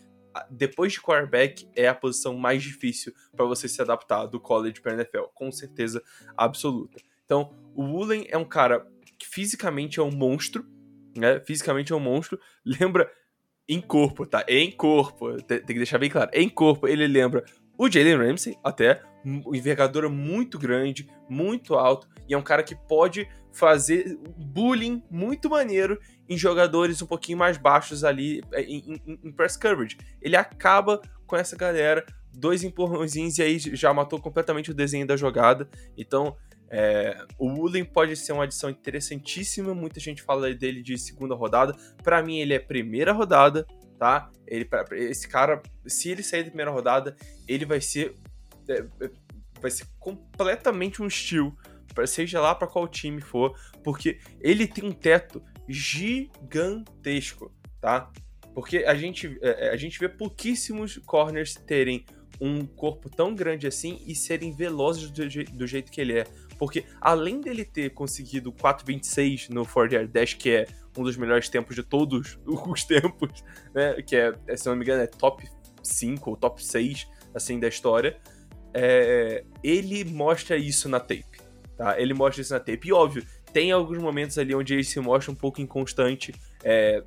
depois de quarterback, é a posição mais difícil para você se adaptar do college para NFL, com certeza absoluta. Então, o Woolen é um cara que fisicamente é um monstro, né? Fisicamente é um monstro. Lembra em corpo, tá? Em corpo. Tem, que deixar bem claro. Em corpo, ele lembra o Jalen Ramsey, até. Envergadura muito grande, muito alto, e é um cara que pode fazer bullying muito maneiro em jogadores um pouquinho mais baixos ali é, em, em, em press coverage. Ele acaba com essa galera, dois empurrãozinhos e aí já matou completamente o desenho da jogada. Então, é, o Woolen pode ser uma adição interessantíssima. Muita gente fala dele de segunda rodada. Para mim, ele é primeira rodada, tá? Ele, esse cara, se ele sair da primeira rodada, ele vai ser, vai ser completamente um estilo seja lá para qual time for, porque ele tem um teto gigantesco, tá? Porque a gente, é, é, a gente vê pouquíssimos corners terem um corpo tão grande assim e serem velozes do, do jeito que ele é. Porque além dele ter conseguido 4.26 no 4 Air Dash, que é um dos melhores tempos de todos os tempos, né? Que é, se não me engano, é top 5 ou top 6 assim da história. É, ele mostra isso na tape. Tá? Ele mostra isso na tape. E óbvio, tem alguns momentos ali onde ele se mostra um pouco inconstante. É,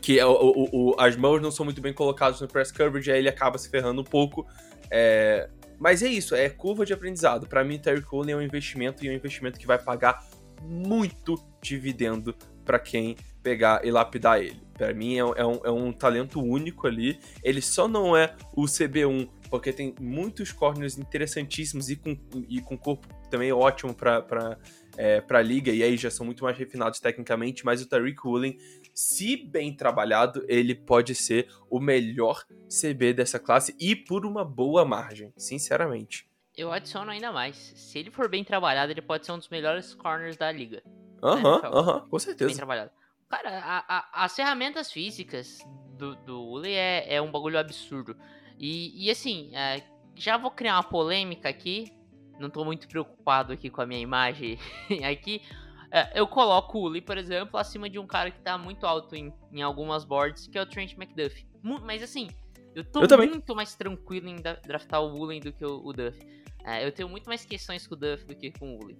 que é o, o, o, as mãos não são muito bem colocadas no press coverage, aí ele acaba se ferrando um pouco. É, mas é isso, é curva de aprendizado. Para mim, Terry Cole é um investimento e é um investimento que vai pagar muito dividendo para quem pegar e lapidar ele. Para mim é, é, um, é um talento único ali. Ele só não é o CB1 porque tem muitos corners interessantíssimos e com, e com corpo também ótimo para é, a liga, e aí já são muito mais refinados tecnicamente, mas o Tariq Woolen, se bem trabalhado, ele pode ser o melhor CB dessa classe e por uma boa margem, sinceramente. Eu adiciono ainda mais. Se ele for bem trabalhado, ele pode ser um dos melhores corners da liga. Aham, aham, uh -huh, com certeza. Bem trabalhado. Cara, a, a, as ferramentas físicas do, do Uli é, é um bagulho absurdo. E, e assim, é, já vou criar uma polêmica aqui. Não tô muito preocupado aqui com a minha imagem aqui. É, eu coloco o Uli, por exemplo, acima de um cara que tá muito alto em, em algumas boards, que é o Trent McDuff. Mas assim, eu tô eu muito mais tranquilo em draftar o Woolen do que o, o Duff. É, eu tenho muito mais questões com o Duff do que com o Woolen.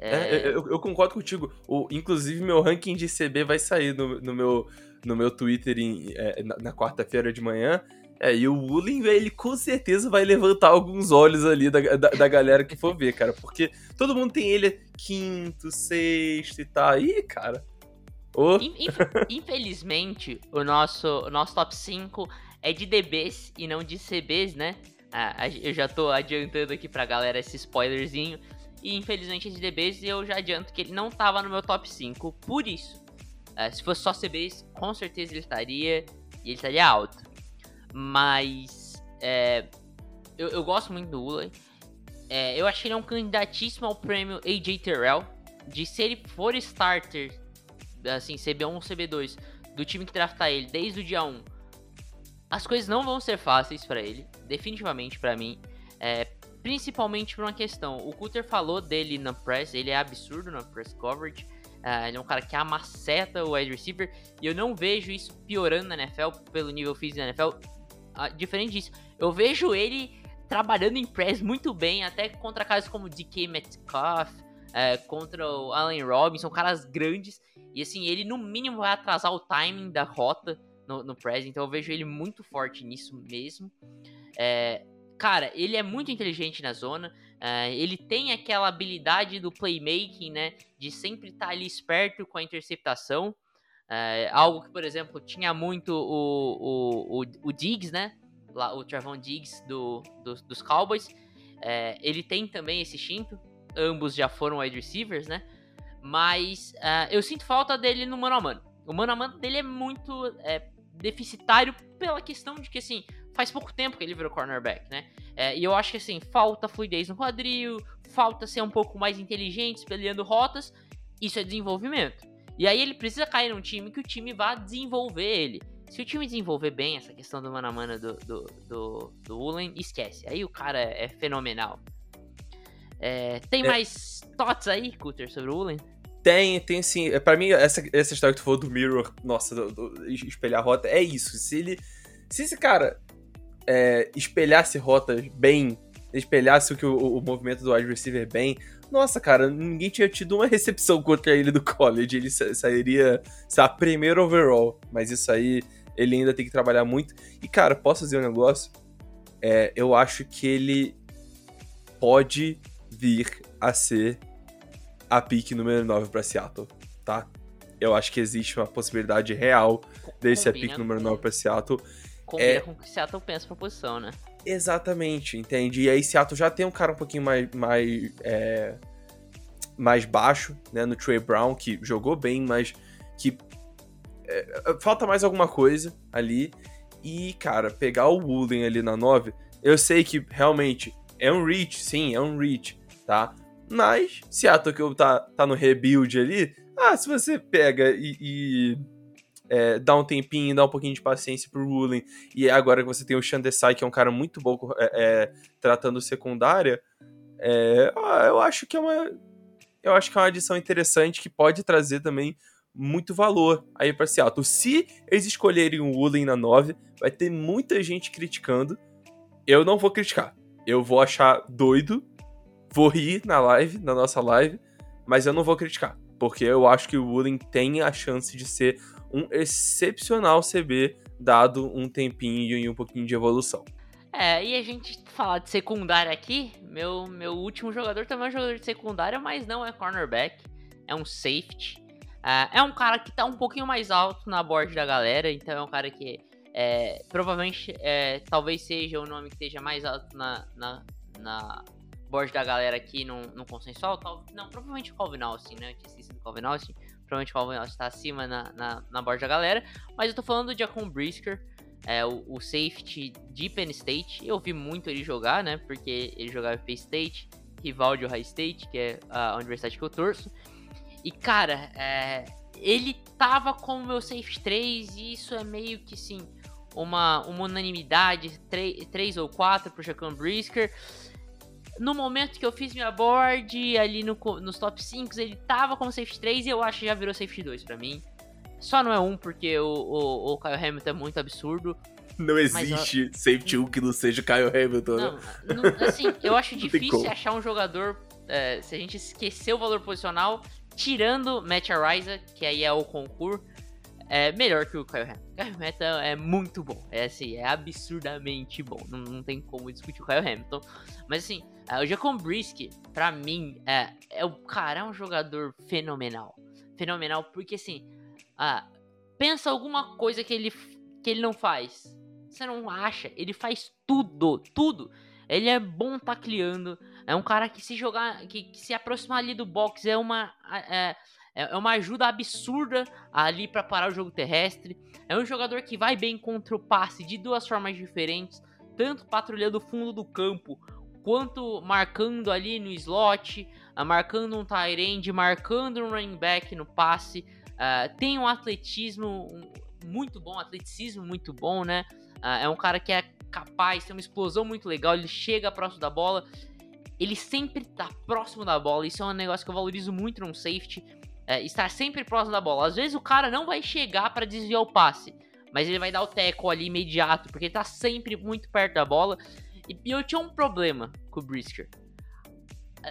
É... É, eu, eu, concordo contigo. O, inclusive, meu ranking de CB vai sair no, no meu, no meu Twitter em, é, na, na quarta-feira de manhã. É, e o Woolen, ele com certeza vai levantar alguns olhos ali da, da, da, galera que for ver, cara. Porque todo mundo tem ele quinto, sexto e. Tá. Ih, cara. Oh. Infelizmente, o nosso, o nosso top 5 é de DBs e não de CBs, né? Ah, eu já tô adiantando aqui pra galera esse spoilerzinho. E infelizmente é de DBs e eu já adianto que ele não tava no meu top 5. Por isso, ah, se fosse só CBs, com certeza ele estaria. E ele estaria alto. Mas é, eu, eu, gosto muito do Ula. É, eu achei ele um candidatíssimo ao prêmio AJ Terrell. De se ele for starter, assim, CB1 ou CB2, do time que draftar ele desde o dia 1, as coisas não vão ser fáceis para ele, definitivamente para mim. É, principalmente por uma questão. O Cutter falou dele na press, ele é absurdo na press coverage. Uh, ele é um cara que amaceta o wide receiver. E eu não vejo isso piorando na NFL, pelo nível físico da NFL diferente disso, eu vejo ele trabalhando em press muito bem, até contra caras como DK Metcalf, é, contra o Allen Robinson, caras grandes. E assim, ele no mínimo vai atrasar o timing da rota no, no press, então eu vejo ele muito forte nisso mesmo. É, cara, ele é muito inteligente na zona. É, ele tem aquela habilidade do playmaking, né? De sempre estar tá ali esperto com a interceptação. É, algo que, por exemplo, tinha muito o, o, o, o Diggs, né? Lá, o Travon Diggs do, do, dos Cowboys. É, ele tem também esse instinto. Ambos já foram wide receivers, né? Mas uh, eu sinto falta dele no mano a mano. O mano a mano dele é muito é, deficitário pela questão de que, assim, faz pouco tempo que ele virou cornerback, né? É, e eu acho que, assim, falta fluidez no quadril, falta ser um pouco mais inteligente, espelhando rotas. Isso é desenvolvimento. E aí ele precisa cair num time que o time vá desenvolver ele. Se o time desenvolver bem essa questão do mano a mano do, do, do, do Ulen, esquece. Aí o cara é fenomenal. É, tem é. mais thoughts aí, Cutter, sobre o Ulen? Tem, tem sim. É, pra mim, essa, essa história que tu falou do Mirror, nossa, do, do, espelhar rota, é isso. Se ele. Se esse cara é, espelhasse rotas bem, espelhasse o, que o, o movimento do wide receiver bem, nossa, cara, ninguém tinha tido uma recepção contra ele do college. Ele sairia, a primeiro overall. Mas isso aí, ele ainda tem que trabalhar muito. E, cara, posso dizer um negócio? É, eu acho que ele pode vir a ser a pique número 9 para Seattle, tá? Eu acho que existe uma possibilidade real dele ser a pique número com- 9 para Seattle. Combina É. com o que Seattle pensa pra posição, né? Exatamente, entende? E aí Seattle já tem um cara um pouquinho mais mais, é, mais baixo, né, no Trey Brown, que jogou bem, mas que é, falta mais alguma coisa ali. E, cara, pegar o Woolen ali na 9, eu sei que realmente é um reach, sim, é um reach, tá? Mas Seattle que tá, tá no rebuild ali, ah, se você pega e, e, é, dá um tempinho, dá um pouquinho de paciência pro Woolen, e agora que você tem o Shandesai, que é um cara muito bom é, é, tratando secundária, é, eu acho que é uma. Eu acho que é uma adição interessante que pode trazer também muito valor aí pra Seattle. Se eles escolherem o Woolen na 9, vai ter muita gente criticando. Eu não vou criticar. Eu vou achar doido, vou rir na live, na nossa live, mas eu não vou criticar. Porque eu acho que o Woolen tem a chance de ser um excepcional CB, dado um tempinho e um pouquinho de evolução. É, e a gente falar de secundária aqui, meu, meu último jogador também é um jogador de secundária, mas não é cornerback, é um safety. Ah, é um cara que tá um pouquinho mais alto na board da galera, então é um cara que é, provavelmente é, talvez seja o nome que esteja mais alto na, na, na board da galera aqui no, no consensual. Tal, não, provavelmente o Calvin Austin, né? Eu tinha esquecido do Calvin Austin. Provavelmente o Calvin Austin tá acima na, na, na board da galera. Mas eu tô falando do Jacon Brisker, é, o, o safety de Penn State. Eu vi muito ele jogar, né? Porque ele jogava Penn State, rival de Ohio State, que é a universidade que eu torço. E, cara, é, ele tava como meu safety 3 e isso é meio que, sim, uma, uma unanimidade, 3 ou 4 pro Jacon Brisker. No momento que eu fiz minha board, ali no, nos top 5, ele tava como safety 3 e eu acho que já virou safety 2 pra mim. Só não é um porque o, o, o Kyle Hamilton é muito absurdo. Não existe safety 1 que não seja Kyle Hamilton, né? Não, não- assim, eu acho difícil achar um jogador, é, se a gente esquecer o valor posicional, tirando Matt Ariza, que aí é o concurso, é melhor que o Kyle Hamilton. O Kyle Hamilton é muito bom, é assim, é absurdamente bom, não, não tem como discutir o Kyle Hamilton. Mas assim, o Jacon Brisky, pra mim, é, é o cara, é um jogador fenomenal. Fenomenal, porque assim, ah, pensa alguma coisa que ele, que ele não faz. Você não acha? Ele faz tudo, tudo. Ele é bom tacleando. É um cara que se jogar, que, que se aproximar ali do box é uma é, é uma ajuda absurda ali pra parar o jogo terrestre. É um jogador que vai bem contra o passe de duas formas diferentes, tanto patrulhando o fundo do campo quanto marcando ali no slot, ah, marcando um tight end, marcando um running back no passe. Ah, tem um atletismo muito bom, atleticismo muito bom, né? Ah, é um cara que é capaz, tem uma explosão muito legal, ele chega próximo da bola, ele sempre tá próximo da bola, isso é um negócio que eu valorizo muito num safety, é, estar sempre próximo da bola. Às vezes o cara não vai chegar para desviar o passe, mas ele vai dar o teco ali imediato, porque ele tá sempre muito perto da bola. E, e eu tinha um problema com o Brisker.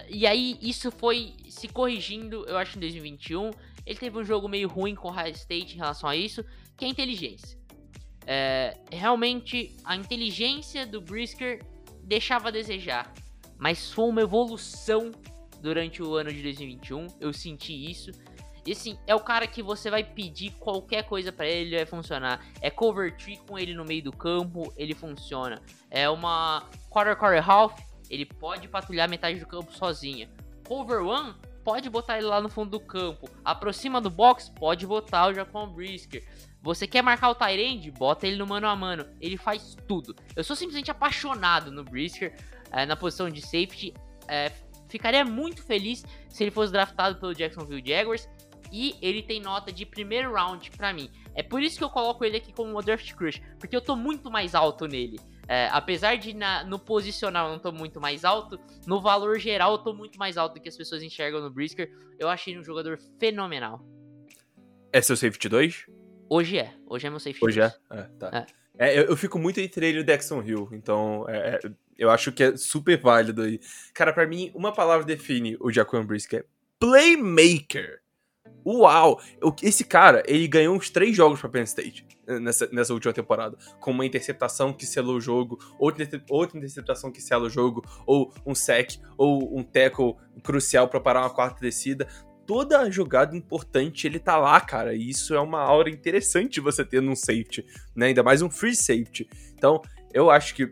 E aí isso foi se corrigindo, eu acho, em 2021. Ele teve um jogo meio ruim com o Ohio State em relação a isso, que é a inteligência. É, realmente, a inteligência do Brisker deixava a desejar, mas foi uma evolução durante o ano de 2021. Eu senti isso. E assim, é o cara que você vai pedir qualquer coisa pra ele, ele vai funcionar. É cover tree com ele no meio do campo, ele funciona. É uma quarter quarter half, ele pode patrulhar metade do campo sozinha. Cover one, pode botar ele lá no fundo do campo. Aproxima do box, pode botar o Jacon Brisker. Você quer marcar o Tyrande? Bota ele no mano a mano. Ele faz tudo. Eu sou simplesmente apaixonado no Brisker, eh, na posição de safety. Eh, ficaria muito feliz se ele fosse draftado pelo Jacksonville Jaguars. E ele tem nota de primeiro round pra mim. É por isso que eu coloco ele aqui como uma draft crush. Porque eu tô muito mais alto nele. É, apesar de na- no posicional eu não tô muito mais alto, no valor geral eu tô muito mais alto do que as pessoas enxergam no Brisker. Eu achei ele um jogador fenomenal. É seu safety 2? Hoje é. Hoje é meu safety. Hoje é? 2. É, tá. É, eu, eu fico muito entre ele e o Dexon Hill, então é, é, eu acho que é super válido aí. Cara, pra mim, uma palavra define o Jaquan Brisker. Playmaker. Uau! Esse cara, ele ganhou uns três jogos pra Penn State eh, nessa, nessa última temporada. Com uma interceptação que selou o jogo, outra, outra interceptação que sela o jogo, ou um sec, ou um tackle crucial pra parar uma quarta descida. Toda jogada importante ele tá lá, cara. E isso é uma aura interessante você ter num safety, né? Ainda mais um free safety. Então, eu acho que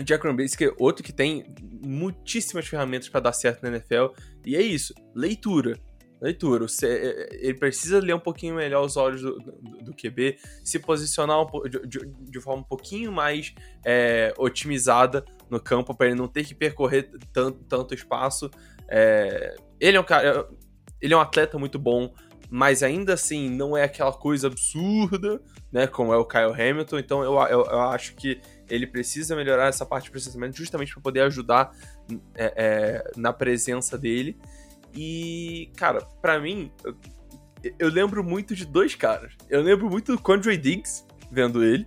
o Jack Rumbisky é outro que tem muitíssimas ferramentas pra dar certo na NFL. E é isso, leitura. Leitura. Você- ele precisa ler um pouquinho melhor os olhos do, do- do QB, se posicionar um de- de forma um pouquinho mais é, otimizada no campo, para ele não ter que percorrer tanto, tanto espaço. É, ele é um cara. Ele é um atleta muito bom, mas ainda assim não é aquela coisa absurda, né? Como é o Kyle Hamilton. Então eu, eu, eu acho que ele precisa melhorar essa parte de processamento justamente para poder ajudar é, é, na presença dele. E, cara, pra mim, eu, eu lembro muito de dois caras. Eu lembro muito do Condre Diggs, vendo ele.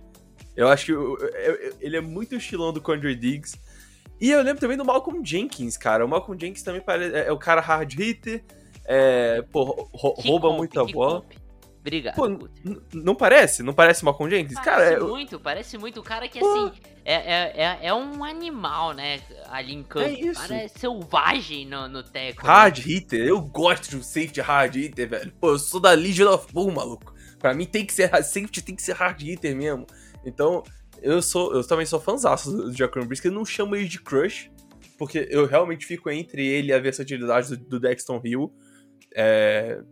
Eu acho que eu- eu- eu- ele é muito estilão do Condre Diggs. E eu lembro também do Malcolm Jenkins, cara. O Malcolm Jenkins também parece, é, é o cara hard hitter, é, pô, rouba muita bola. comp. Obrigado, Pô, não parece? Não parece Malcolm Jenkins? Parece cara, é, muito, parece muito. O cara que, Pô. assim, é, é, é, é um animal, né? Ali em campo. É isso. O cara é selvagem no, no teco. né? Hard hitter, eu gosto de um safety hard hitter, velho. Pô, eu sou da Legion of Boom, maluco. Pra mim tem que ser safety, tem que ser hard hitter mesmo. Então, eu sou, eu também sou fãzaço do Jack Briscoe, eu não chamo ele de crush, porque eu realmente fico entre ele e a versatilidade do, do Dexton Hill. É,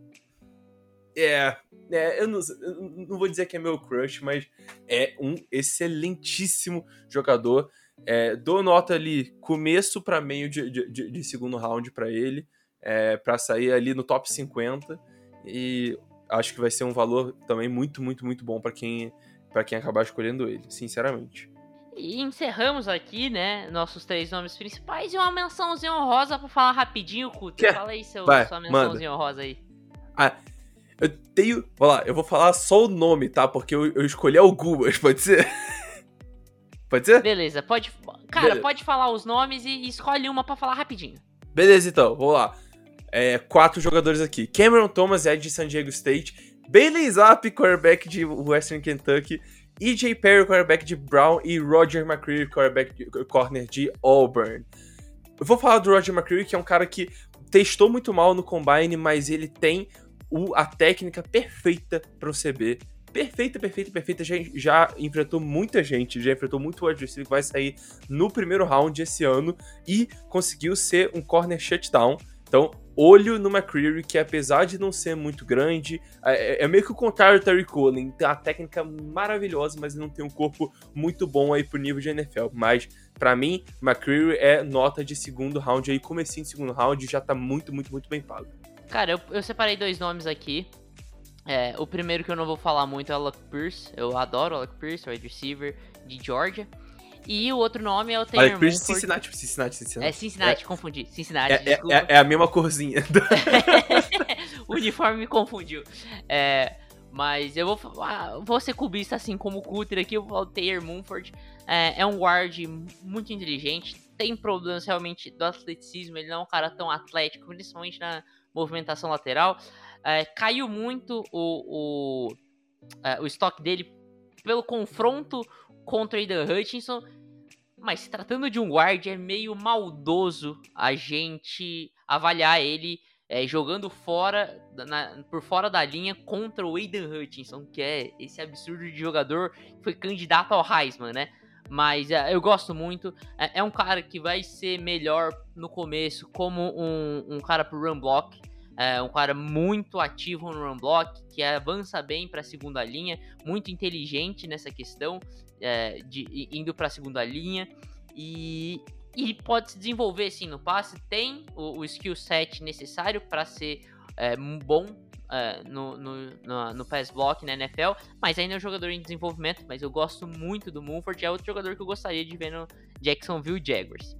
é, é eu, não, eu não vou dizer que é meu crush, mas é um excelentíssimo jogador. É, dou nota ali, começo pra meio de, de, de- segundo round pra ele, é, para sair ali no top 50. E acho que vai ser um valor também muito, muito, muito bom pra quem, pra quem acabar escolhendo ele, sinceramente. E encerramos aqui, né? Nossos três nomes principais e uma mençãozinha honrosa pra falar rapidinho. Quer? Fala aí seu, Vai, sua manda. mençãozinha honrosa aí. Eu tenho. Vamos lá, eu vou falar só o nome, tá? Porque eu, eu escolhi algumas, pode ser? Pode ser? Beleza, pode. Cara, Beleza. pode falar os nomes e, escolhe uma pra falar rapidinho. Beleza, então, vamos lá. É, quatro jogadores aqui: Cameron Thomas, Ed de San Diego State, Bailey Zapp, quarterback de Western Kentucky, EJ Perry, quarterback de Brown, e Roger McCreary, quarterback de, corner de Auburn. Eu vou falar do Roger McCreary, que é um cara que testou muito mal no combine, mas ele tem o- a técnica perfeita para o CB. Perfeita, perfeita, perfeita. Já, já enfrentou muita gente, já enfrentou muito wide receiver que vai sair no primeiro round esse ano e conseguiu ser um corner shutdown. Então, olho no McCreary, que apesar de não ser muito grande, é, é meio que o contrário do Terry Colin. Tem uma técnica maravilhosa, mas não tem um corpo muito bom aí pro nível de NFL. Mas, pra mim, McCreary é nota de segundo round aí, comecinho de segundo round, já tá muito, muito, muito bem pago. Cara, eu, eu separei dois nomes aqui. É, o primeiro que eu não vou falar muito é o Alec Pierce. Eu adoro o Alec Pierce, wide receiver de Georgia. E o outro nome é o Taylor Olha, Pierce, Mumford. Cincinnati, Cincinnati, Cincinnati. É Cincinnati, confundi. Cincinnati, É, é- desculpa. é- é a mesma corzinha. o uniforme me confundiu. É, mas eu vou, fa- vou ser cubista assim como o Cutter aqui, eu vou falar o Taylor Mumford. É, é um guard muito inteligente, tem problemas realmente do atleticismo, ele não é um cara tão atlético, principalmente na movimentação lateral. É, caiu muito o, o, é, o estoque dele pelo confronto contra o Aidan Hutchinson. Mas se tratando de um guard, é meio maldoso a gente avaliar ele é, jogando fora, na- por fora da linha contra o Aidan Hutchinson, que é esse absurdo de jogador que foi candidato ao Heisman, né? Mas é, eu gosto muito. É, é um cara que vai ser melhor no começo como um, um cara pro run block. É um cara muito ativo no run block, que avança bem para a segunda linha, muito inteligente nessa questão, é, de indo para a segunda linha. E, e pode se desenvolver sim no passe, tem o, o skill set necessário para ser é, bom é, no, no, no, no pass block na NFL, mas ainda é um jogador em desenvolvimento. Mas eu gosto muito do Mumford, é outro jogador que eu gostaria de ver no Jacksonville Jaguars.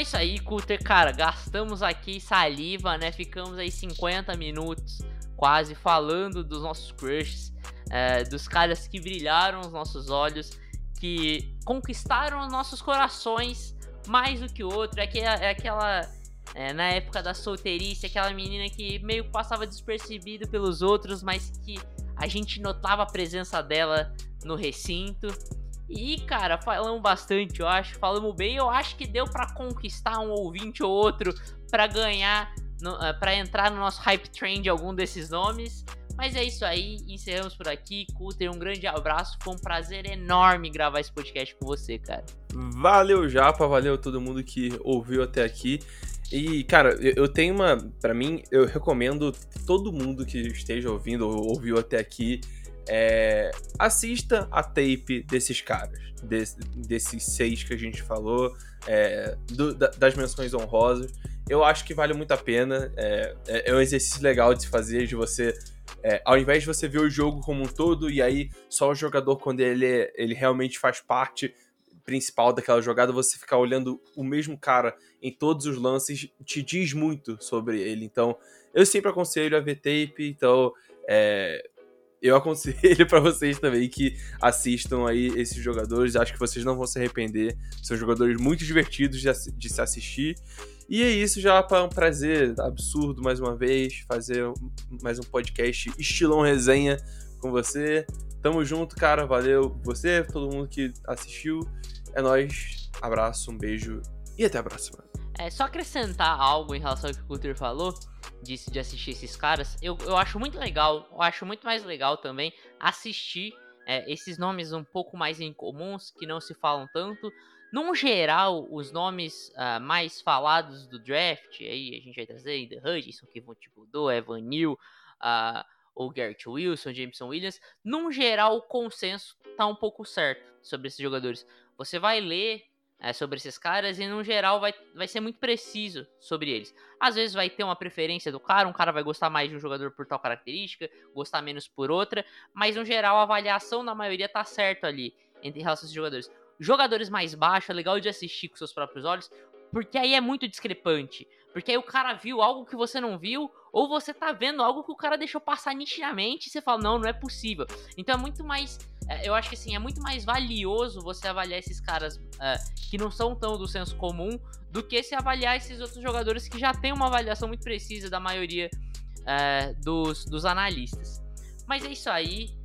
É isso aí, Cutter, cara, gastamos aqui saliva, né? Ficamos aí 50 minutos quase falando dos nossos crushes, é, dos caras que brilharam os nossos olhos, que conquistaram os nossos corações mais do que outro. É, que, é aquela. É, na época da solteirice, aquela menina que meio passava despercebido pelos outros, mas que a gente notava a presença dela no recinto. E, cara, falamos bastante, eu acho. Falamos bem. Eu acho que deu para conquistar um ouvinte ou outro para ganhar, uh, para entrar no nosso hype train de algum desses nomes. Mas é isso aí, encerramos por aqui. Cuter, um grande abraço. Foi um prazer enorme gravar esse podcast com você, cara. Valeu, Japa, valeu todo mundo que ouviu até aqui. E, cara, eu tenho uma. para mim, eu recomendo todo mundo que esteja ouvindo ou ouviu até aqui é, assista a tape desses caras, desse, desses seis que a gente falou, é, do, das menções honrosas. Eu acho que vale muito a pena. É, é, é um exercício legal de se fazer, de você. É, ao invés de você ver o jogo como um todo e aí só o jogador, quando ele, ele realmente faz parte principal daquela jogada, você ficar olhando o mesmo cara em todos os lances, te diz muito sobre ele. Então, eu sempre aconselho a ver tape. Então, é, eu aconselho para vocês também que assistam aí esses jogadores. Acho que vocês não vão se arrepender. São jogadores muito divertidos de, de se assistir. E é isso, já para um prazer absurdo mais uma vez fazer mais um podcast estilão resenha com você. Tamo junto, cara. Valeu você, todo mundo que assistiu. É nós. Abraço, um beijo e até a próxima. É só acrescentar algo em relação ao que o Cutter falou de, de assistir esses caras, eu, eu acho muito legal, eu acho muito mais legal também assistir é, esses nomes um pouco mais incomuns, que não se falam tanto. Num geral, os nomes uh, mais falados do draft, aí a gente vai trazer The Hudson, Kevin Thibodeau, Evan Neal, uh, o Garrett Wilson, Jameson Williams. Num geral, o consenso tá um pouco certo sobre esses jogadores. Você vai ler é, sobre esses caras e no geral vai, vai ser muito preciso sobre eles. Às vezes vai ter uma preferência do cara, um cara vai gostar mais de um jogador por tal característica, gostar menos por outra, mas no geral a avaliação na maioria tá certo ali em relação a esses jogadores. Jogadores mais baixos é legal de assistir com seus próprios olhos, porque aí é muito discrepante. Porque aí o cara viu algo que você não viu, ou você tá vendo algo que o cara deixou passar nitidamente e você fala, não, não é possível. Então é muito mais eu acho que assim, é muito mais valioso você avaliar esses caras uh, que não são tão do senso comum do que se avaliar esses outros jogadores que já têm uma avaliação muito precisa da maioria uh, dos, dos analistas. Mas é isso aí.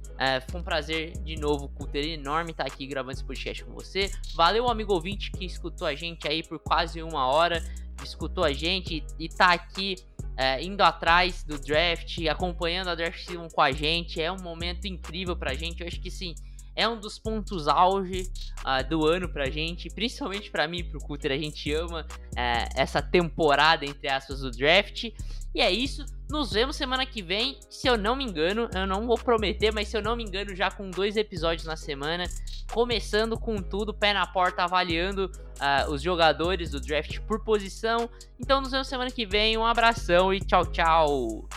Foi um prazer de novo, Culter enorme estar aqui gravando esse podcast com você. Valeu, amigo ouvinte que escutou a gente aí por quase uma hora, escutou a gente e tá aqui é, indo atrás do draft, acompanhando a draft season com a gente. É um momento incrível pra gente. Eu acho que sim, é um dos pontos auge uh, do ano pra gente, principalmente pra mim e pro Cutter. A gente ama uh, essa temporada, entre aspas, do draft. E é isso. Nos vemos semana que vem. Se eu não me engano, eu não vou prometer, mas se eu não me engano, já com dois episódios na semana. Começando com tudo, pé na porta, avaliando uh, os jogadores do draft por posição. Então nos vemos semana que vem. Um abração e tchau, tchau.